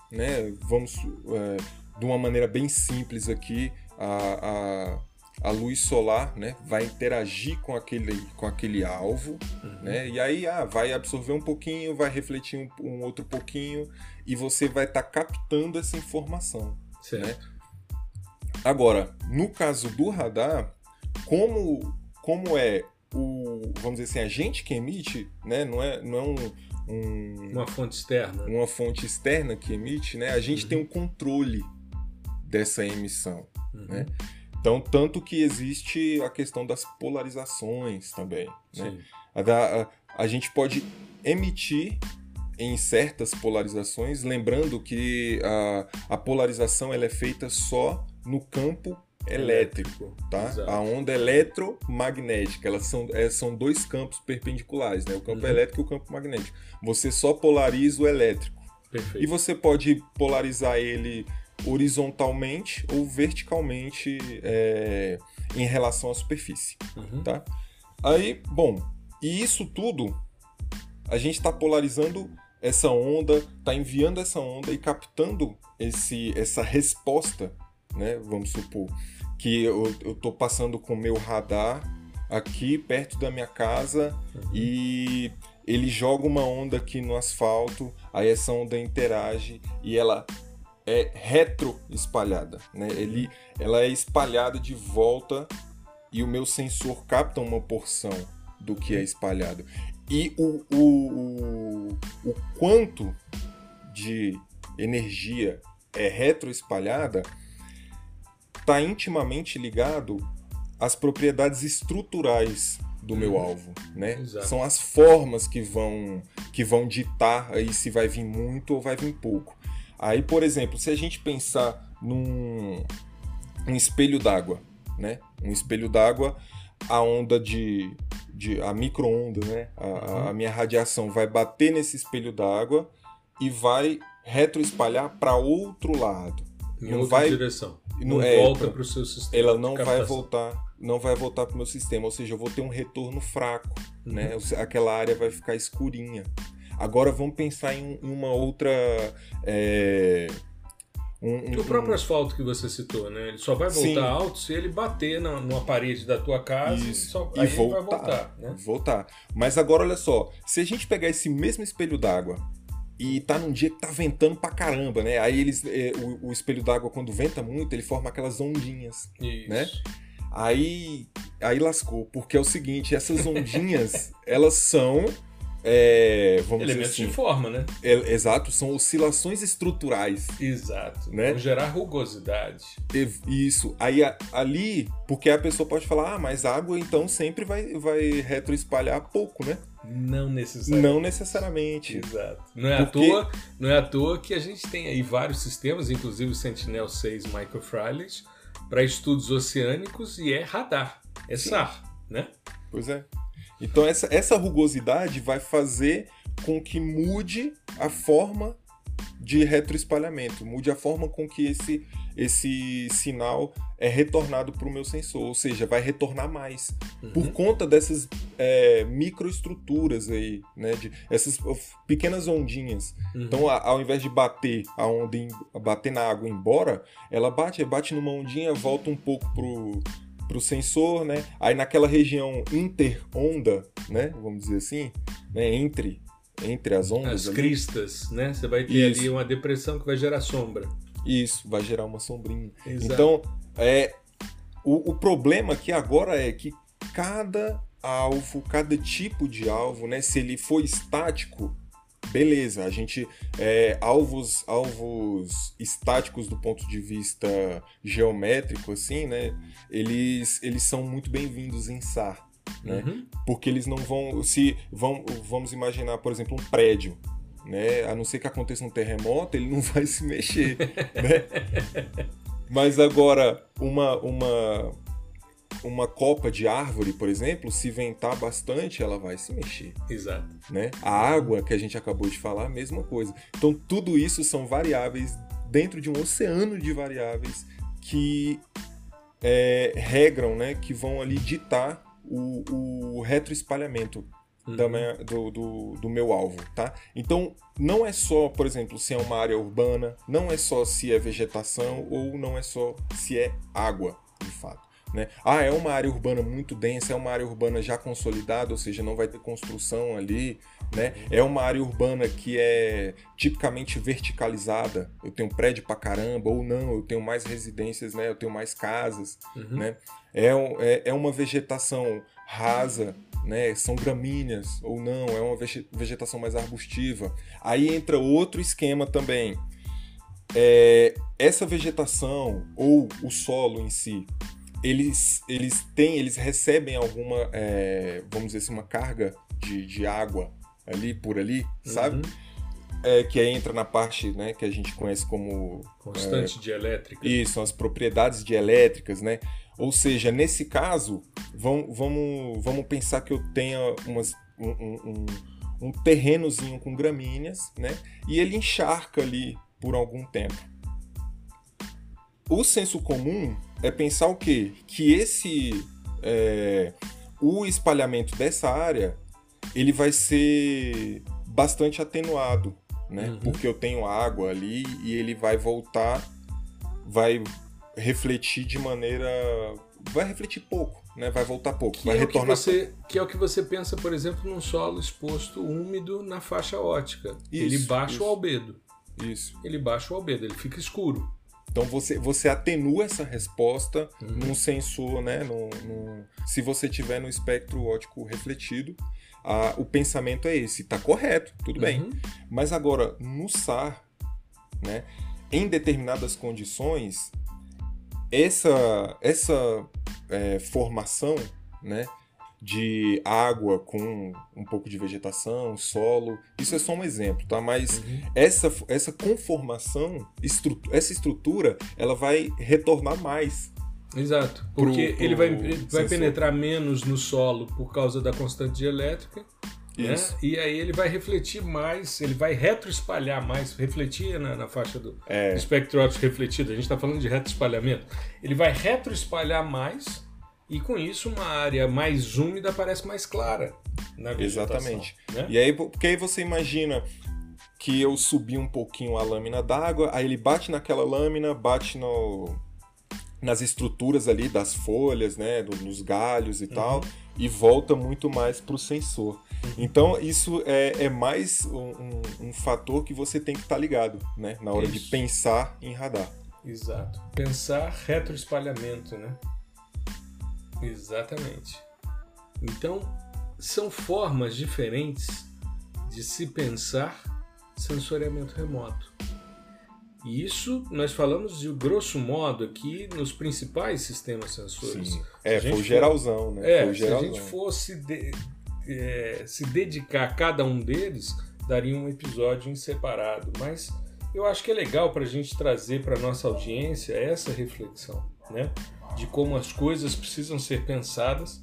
né, vamos é, de uma maneira bem simples aqui, a, a a luz solar né, vai interagir com aquele, com aquele alvo, uhum. né, e aí ah, vai absorver um pouquinho, vai refletir um, um outro pouquinho, e você vai estar tá captando essa informação. Né? Agora, no caso do radar, como, como é o, vamos dizer assim, a gente que emite, né, não é, não é um, um, uma fonte externa. Uma fonte externa que emite, né? A gente uhum. tem um controle dessa emissão, uhum. né? Então, tanto que existe a questão das polarizações também. Né? A, a, a, gente pode emitir em certas polarizações, lembrando que a, a polarização ela é feita só no campo elétrico, tá? Exato. A onda eletromagnética, elas são, é, são dois campos perpendiculares, né? O campo uhum. elétrico e o campo magnético. Você só polariza o elétrico. Perfeito. E você pode polarizar ele horizontalmente ou verticalmente é, em relação à superfície, uhum. tá? Aí, bom, e isso tudo a gente está polarizando essa onda, está enviando essa onda e captando esse, essa resposta, né? Vamos supor que eu estou passando com o meu radar aqui perto da minha casa uhum. e ele joga uma onda aqui no asfalto, aí essa onda interage e ela é retro espalhada, né? Ele, ela é espalhada de volta e o meu sensor capta uma porção do que é espalhado. E o, o, o, o quanto de energia é retroespalhada está intimamente ligado às propriedades estruturais do meu uhum. alvo, né? Exato. São as formas que vão que vão ditar aí se vai vir muito ou vai vir pouco. Aí, por exemplo, se a gente pensar num um espelho d'água, né? Um espelho d'água, a onda de de a micro-onda, né? A, uhum. a, minha radiação vai bater nesse espelho d'água e vai retroespalhar para outro lado. Em não outra vai, direção. Não, é, volta para o seu sistema. Ela não vai voltar, não vai voltar para o meu sistema. Ou seja, eu vou ter um retorno fraco, uhum. né? Aquela área vai ficar escurinha. Agora vamos pensar em, uma outra é, um, um, o próprio asfalto que você citou, né? Ele só vai voltar Sim. alto se ele bater na, numa parede da tua casa e, só, e voltar, vai voltar, né? Voltar. Mas agora olha só, se a gente pegar esse mesmo espelho d'água e tá num dia que tá ventando pra caramba, né? Aí eles, é, o, o, espelho d'água quando venta muito, ele forma aquelas ondinhas, Isso. né? Aí, aí lascou, porque é o seguinte, essas ondinhas, elas são é, vamos Elementos dizer assim, de forma, né? É, exato, são oscilações estruturais. Exato. Né? Vão gerar rugosidade. Isso. Aí ali, porque a pessoa pode falar, ah, mas água então sempre vai, vai retroespalhar pouco, né? Não necessariamente. Não necessariamente. Exato. Não é, porque... à toa, não é à toa que a gente tem aí vários sistemas, inclusive o Sentinel-6 Microfrilates, para estudos oceânicos e é radar, é Sim. SAR, né? Pois é. Então essa, essa rugosidade vai fazer com que mude a forma de retroespalhamento, mude a forma com que esse, esse sinal é retornado para o meu sensor, ou seja, vai retornar mais uhum. por conta dessas é, microestruturas aí, né, de essas pequenas ondinhas. Uhum. Então, a, ao invés de bater a onda, em, bater na água embora, ela bate, bate numa ondinha, volta um pouco pro para o sensor, né? Aí naquela região inter-onda, né? Vamos dizer assim, né? Entre, entre as ondas. As ali. cristas, né? Você vai ter Isso. ali uma depressão que vai gerar sombra. Isso, vai gerar uma sombrinha. Exato. Então, é, o, o problema aqui agora é que cada alvo, cada tipo de alvo, né? Se ele for estático, beleza, a gente é, alvos alvos estáticos do ponto de vista geométrico assim, né? Eles eles são muito bem-vindos em SAR, né? Uhum. Porque eles não vão se vão vamos imaginar, por exemplo, um prédio, né? A não ser que aconteça um terremoto, ele não vai se mexer, né? Mas agora uma uma uma copa de árvore, por exemplo, se ventar bastante, ela vai se mexer. Exato. Né? A água que a gente acabou de falar, a mesma coisa. Então, tudo isso são variáveis dentro de um oceano de variáveis que é, regram, né, que vão ali ditar o, o retroespalhamento uhum. do, do, do, meu alvo, tá? Então, não é só, por exemplo, se é uma área urbana, não é só se é vegetação ou não é só se é água, de fato. Né? Ah, é uma área urbana muito densa, é uma área urbana já consolidada, ou seja, não vai ter construção ali. Né? É uma área urbana que é tipicamente verticalizada. Eu tenho prédio pra caramba, ou não, eu tenho mais residências, né? eu tenho mais casas. Uhum. Né? É, é, é uma vegetação rasa, né? São gramíneas ou não, é uma vegetação mais arbustiva. Aí entra outro esquema também. É, essa vegetação ou o solo em si, eles, eles têm, eles recebem alguma, é, vamos dizer assim, uma carga de, de água ali por ali, uhum. sabe? É, que aí entra na parte né, que a gente conhece como. Constante é, dielétrica. Isso, as propriedades dielétricas, né? Ou seja, nesse caso, vamos, vamos, vamos pensar que eu tenha umas, um, um, um terrenozinho com gramíneas, né? E ele encharca ali por algum tempo. O senso comum é pensar o quê? Que esse é, o espalhamento dessa área ele vai ser bastante atenuado, né? Uhum. Porque eu tenho água ali e ele vai voltar, vai refletir de maneira, vai refletir pouco, né? Vai voltar pouco, que vai é retornar. Que, você, que é o que você pensa, por exemplo, num solo exposto úmido na faixa ótica. Isso, ele baixa isso. o albedo. Isso. Ele baixa o albedo, ele fica escuro. Então você, você atenua essa resposta uhum. num sensor, né? No, no, se você tiver no espectro óptico refletido, a, o pensamento é esse, está correto, tudo uhum. bem. Mas agora, no SAR, né, em determinadas condições, essa, essa é, formação, né, de água com um pouco de vegetação, solo. Isso é só um exemplo, tá? Mas uhum. essa, essa conformação, estru essa estrutura, ela vai retornar mais. Exato, porque pro, ele vai, vai penetrar menos no solo por causa da constante elétrica. Né? E aí ele vai refletir mais, ele vai retroespalhar mais, refletir na, na faixa do é. espectro óptico refletido. A gente está falando de retroespalhamento. Ele vai retroespalhar mais e com isso uma área mais úmida parece mais clara na Exatamente. Né? E aí, porque aí você imagina que eu subi um pouquinho a lâmina d'água, aí ele bate naquela lâmina, bate no, nas estruturas ali das folhas, né, nos galhos e uhum. tal, e volta muito mais para o sensor. Uhum. Então isso é, é mais um, um, um, fator que você tem que estar tá ligado, né, na hora isso. de pensar em radar. Exato. Pensar retroespalhamento, né? Exatamente. Então, são formas diferentes de se pensar sensoriamento remoto. E isso nós falamos de grosso modo aqui nos principais sistemas sensores. Sim. É, foi o geralzão, né? É, geralzão. se a gente fosse de, é, se dedicar a cada um deles, daria um episódio em separado. Mas eu acho que é legal para a gente trazer para nossa audiência essa reflexão, né? De como as coisas precisam ser pensadas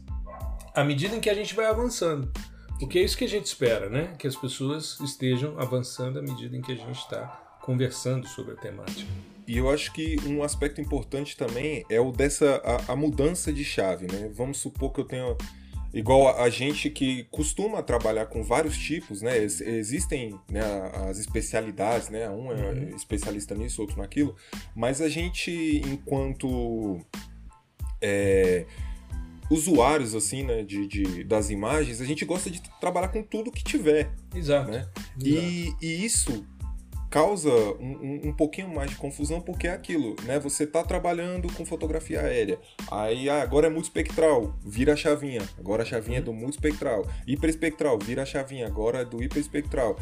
à medida em que a gente vai avançando. Porque é isso que a gente espera, né? Que as pessoas estejam avançando à medida em que a gente está conversando sobre a temática. E eu acho que um aspecto importante também é o dessa a, a mudança de chave, né? Vamos supor que eu tenho igual a, a, gente que costuma trabalhar com vários tipos, né? Ex existem né, as especialidades, né? Um é uhum. especialista nisso, outro naquilo, mas a gente enquanto é, usuários assim, né, de, de, das imagens, a gente gosta de trabalhar com tudo que tiver. Exato. Né? Exato. E, e isso causa um, um, um, pouquinho mais de confusão porque é aquilo, né? Você está trabalhando com fotografia aérea, aí ah, agora é multispectral, vira a chavinha, agora a chavinha é do multispectral, hiperespectral, vira a chavinha, agora é do hiperespectral.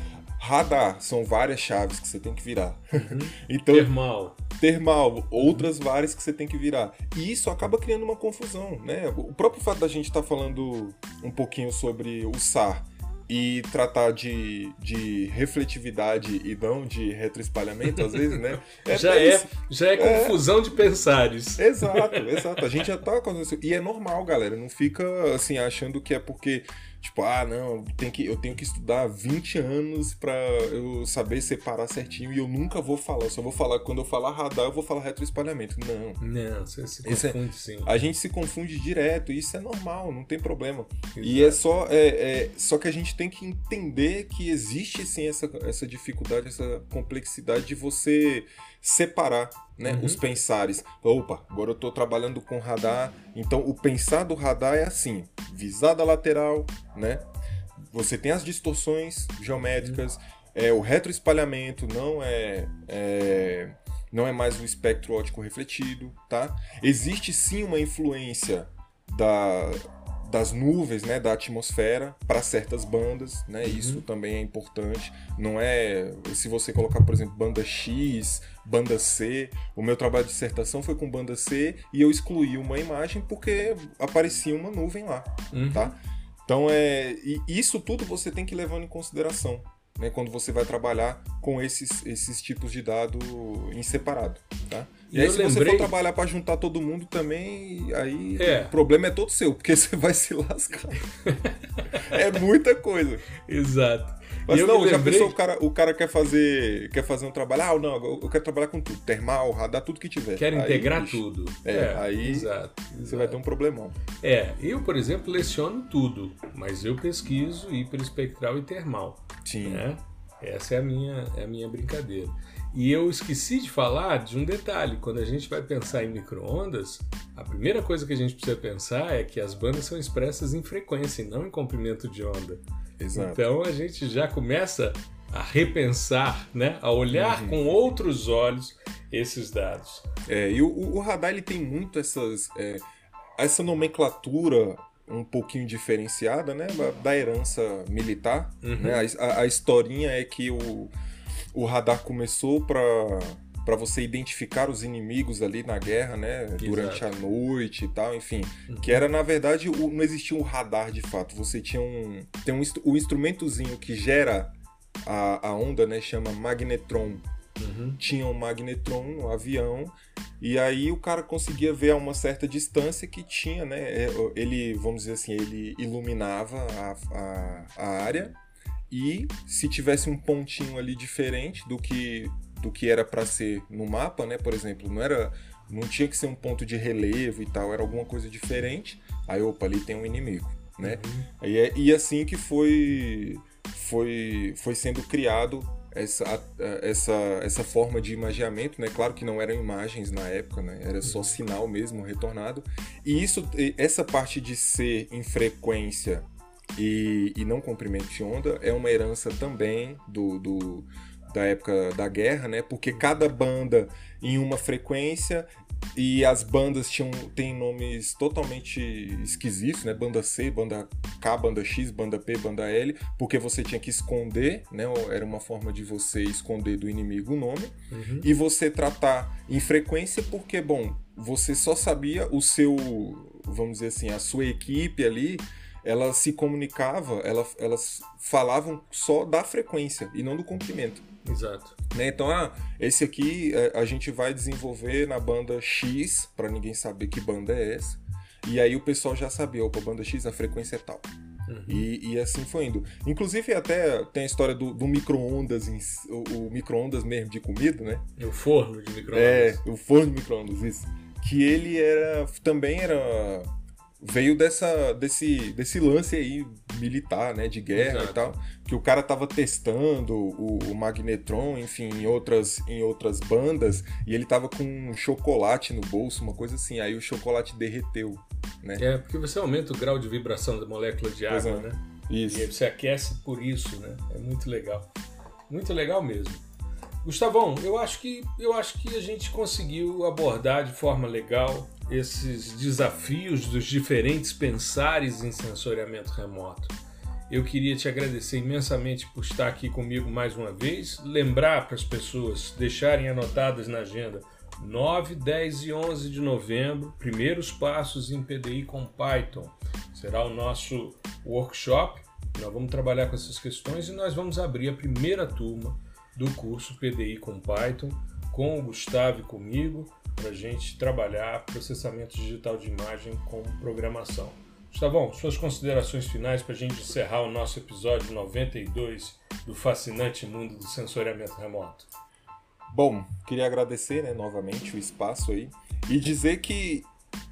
Radar, são várias chaves que você tem que virar. Uhum. então, termal. Termal, outras várias que você tem que virar. E isso acaba criando uma confusão, né? O próprio fato da gente estar tá falando um pouquinho sobre o SAR e tratar de, de refletividade e não de retroespalhamento, às vezes, né? É já, é, já é, é confusão de pensares. Exato, exato. A gente já tá acontecendo. E é normal, galera. Não fica assim achando que é porque Tipo, ah, não, tem que, eu tenho que estudar 20 anos para eu saber separar certinho e eu nunca vou falar. Eu só vou falar, quando eu falar radar, eu vou falar retroespalhamento. Não. Não, você se é confunde é, sim. A gente se confunde direto e isso é normal, não tem problema. Exato. E é só, é, é, só que a gente tem que entender que existe sim essa, essa dificuldade, essa complexidade de você separar né, uhum. os pensares. Opa, agora eu estou trabalhando com radar, então o pensar do radar é assim: visada lateral, né? Você tem as distorções geométricas, uhum. é, o retroespalhamento não é, é, não é mais o espectro óptico refletido, tá? Existe sim uma influência da, das nuvens, né, da atmosfera para certas bandas, né? Uhum. Isso também é importante. Não é se você colocar, por exemplo, banda X, banda C. O meu trabalho de dissertação foi com banda C e eu excluí uma imagem porque aparecia uma nuvem lá, uhum. tá? Então é isso tudo você tem que levar em consideração, né, quando você vai trabalhar com esses esses tipos de dado em separado. Tá? E, e aí, se lembrei... você for trabalhar para juntar todo mundo também, aí é. o problema é todo seu, porque você vai se lascar. é muita coisa. Exato. Mas não, lembrei... já pensou, o cara, o cara quer fazer quer fazer um trabalho, ah, não, eu quero trabalhar com tudo, termal, radar, tudo que tiver. Quero aí, integrar bicho, tudo. É, é aí exato, você exato. vai ter um problemão. É, eu, por exemplo, leciono tudo, mas eu pesquiso hiperespectral e termal. Sim. Né? Essa é a minha, é a minha brincadeira. E eu esqueci de falar de um detalhe. Quando a gente vai pensar em microondas, a primeira coisa que a gente precisa pensar é que as bandas são expressas em frequência e não em comprimento de onda. Exato. Então a gente já começa a repensar, né? a olhar uhum. com outros olhos esses dados. É, e o, o radar ele tem muito essas, é, essa nomenclatura um pouquinho diferenciada né, da herança militar. Uhum. Né? A, a, historinha é que o, o radar começou para para você identificar os inimigos ali na guerra, né? Exato. Durante a noite e tal, enfim. Uhum. Que era, na verdade, o, não existia um radar de fato. Você tinha um. Tem um o instrumentozinho que gera a, a onda, né? Chama magnetron. Uhum. Tinha um magnetron no avião. E aí o cara conseguia ver a uma certa distância que tinha, né? É, ele, vamos dizer assim, ele iluminava a, a, a área e se tivesse um pontinho ali diferente do que do que era para ser no mapa, né? Por exemplo, não era não tinha que ser um ponto de relevo e tal, era alguma coisa diferente. Aí, opa, ali tem um inimigo, né? Uhum. E, é, e assim que foi foi foi sendo criado essa, essa, essa forma de imagiamento, né? Claro que não eram imagens na época, né? Era só uhum. sinal mesmo retornado. E isso, essa parte de ser em frequência e, e não comprimento de onda é uma herança também do, do, da época da guerra, né? Porque cada banda em uma frequência e as bandas tinham têm nomes totalmente esquisitos, né? Banda C, banda K, banda X, banda P, banda L, porque você tinha que esconder, né? Era uma forma de você esconder do inimigo o nome uhum. e você tratar em frequência, porque bom, você só sabia o seu, vamos dizer assim, a sua equipe ali ela se comunicava, ela, elas falavam só da frequência e não do comprimento. Exato. Né? Então, ah, esse aqui é, a gente vai desenvolver na banda X, para ninguém saber que banda é essa. E aí o pessoal já sabia, opa, banda X, a frequência é tal. Uhum. E, e, assim foi indo. Inclusive, até tem a história do, do micro-ondas, o, o micro-ondas mesmo de comida, né? O forno de micro-ondas. É, o forno de micro-ondas, isso. Que ele era. Também era veio dessa, desse, desse lance aí militar, né, de guerra Exato. e tal, que o cara tava testando o, o, Magnetron, enfim, em outras, em outras bandas, e ele tava com um chocolate no bolso, uma coisa assim, aí o chocolate derreteu, né? É, porque você aumenta o grau de vibração da molécula de água, é. né? Isso. E aí você aquece por isso, né? É muito legal. Muito legal mesmo. Gustavão, eu acho que eu acho que a gente conseguiu abordar de forma legal esses desafios dos diferentes pensares em sensoriamento remoto. Eu queria te agradecer imensamente por estar aqui comigo mais uma vez. Lembrar para as pessoas deixarem anotadas na agenda 9, 10 e 11 de novembro, primeiros passos em PDI com Python. Será o nosso workshop. Nós vamos trabalhar com essas questões e nós vamos abrir a primeira turma do curso PDI com Python com o Gustavo e comigo para a gente trabalhar processamento digital de imagem com programação. Gustavão, suas considerações finais para a gente encerrar o nosso episódio 92 do fascinante mundo do sensoriamento remoto. Bom, queria agradecer né, novamente o espaço aí e dizer que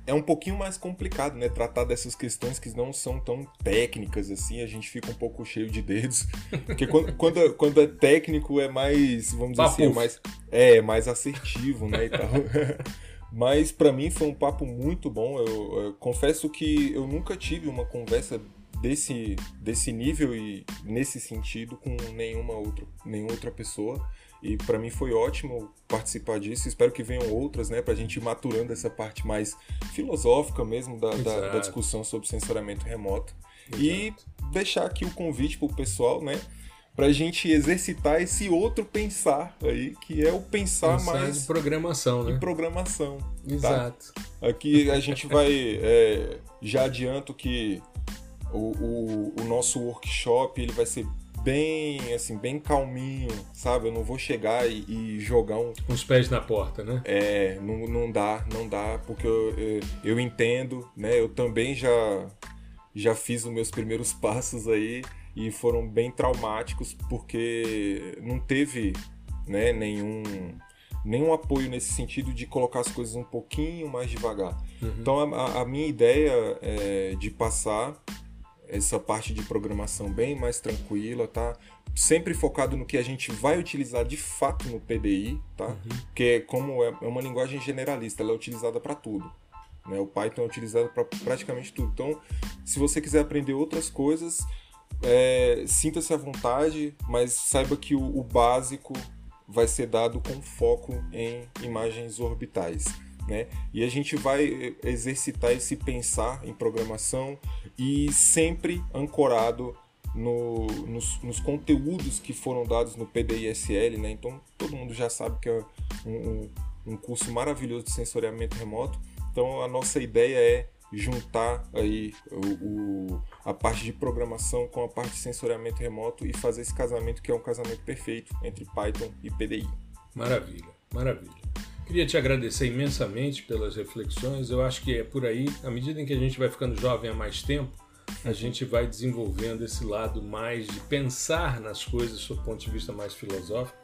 é um pouquinho mais complicado, né? Tratar dessas questões que não são tão técnicas assim, a gente fica um pouco cheio de dedos. Porque quando, quando, quando é técnico é mais, vamos dizer assim, é mais, é, mais assertivo, né? E tal. Mas para mim foi um papo muito bom. Eu, eu, confesso que eu nunca tive uma conversa desse, desse nível e nesse sentido com nenhuma outra, nenhuma outra pessoa. E para mim foi ótimo participar disso. Espero que venham outras, né, para a gente ir maturando essa parte mais filosófica mesmo da, da, da discussão sobre sensoramento remoto. Exato. E deixar aqui o convite para o pessoal, né, para a gente exercitar esse outro pensar aí, que é o pensar, pensar mais de programação, né? De programação. Tá? Exato. Tá? Aqui a gente vai já adianto que o, o, o nosso workshop ele vai ser bem, assim, bem calminho, sabe? Eu não vou chegar e, e jogar um... Com os pés na porta, né? É, não, não dá, não dá, porque eu, eu, eu entendo, né? Eu também já, já fiz os meus primeiros passos aí e foram bem traumáticos porque não teve né, nenhum nenhum apoio nesse sentido de colocar as coisas um pouquinho mais devagar. Uhum. Então a, a, minha ideia é de passar essa parte de programação bem mais tranquila, tá? Sempre focado no que a gente vai utilizar de fato no PDI, tá? Uhum. Porque como é, é uma linguagem generalista, ela é utilizada para tudo. Né? O Python é utilizado para praticamente tudo. Então, se você quiser aprender outras coisas, é, sinta-se à vontade, mas saiba que o, o básico vai ser dado com foco em imagens orbitais. Né? E a gente vai exercitar esse pensar em programação e sempre ancorado no, nos, nos, conteúdos que foram dados no PDISL, né? Então todo mundo já sabe que é um, um curso maravilhoso de sensoriamento remoto. Então a nossa ideia é juntar aí o, o, a parte de programação com a parte de sensoriamento remoto e fazer esse casamento que é um casamento perfeito entre Python e PDI. Maravilha, maravilha. Queria te agradecer imensamente pelas reflexões. Eu acho que é por aí, à medida em que a gente vai ficando jovem há mais tempo, a gente vai desenvolvendo esse lado mais de pensar nas coisas do ponto de vista mais filosófico.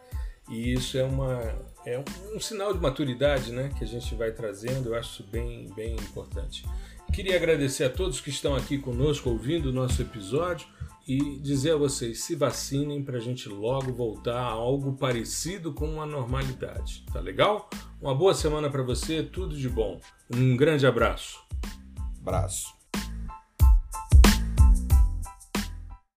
E isso é, uma, é um, um sinal de maturidade né, que a gente vai trazendo, eu acho isso bem, bem importante. Queria agradecer a todos que estão aqui conosco ouvindo o nosso episódio e dizer a vocês: se vacinem para a gente logo voltar a algo parecido com uma normalidade. Tá legal? Uma boa semana para você, tudo de bom. Um grande abraço. Abraço.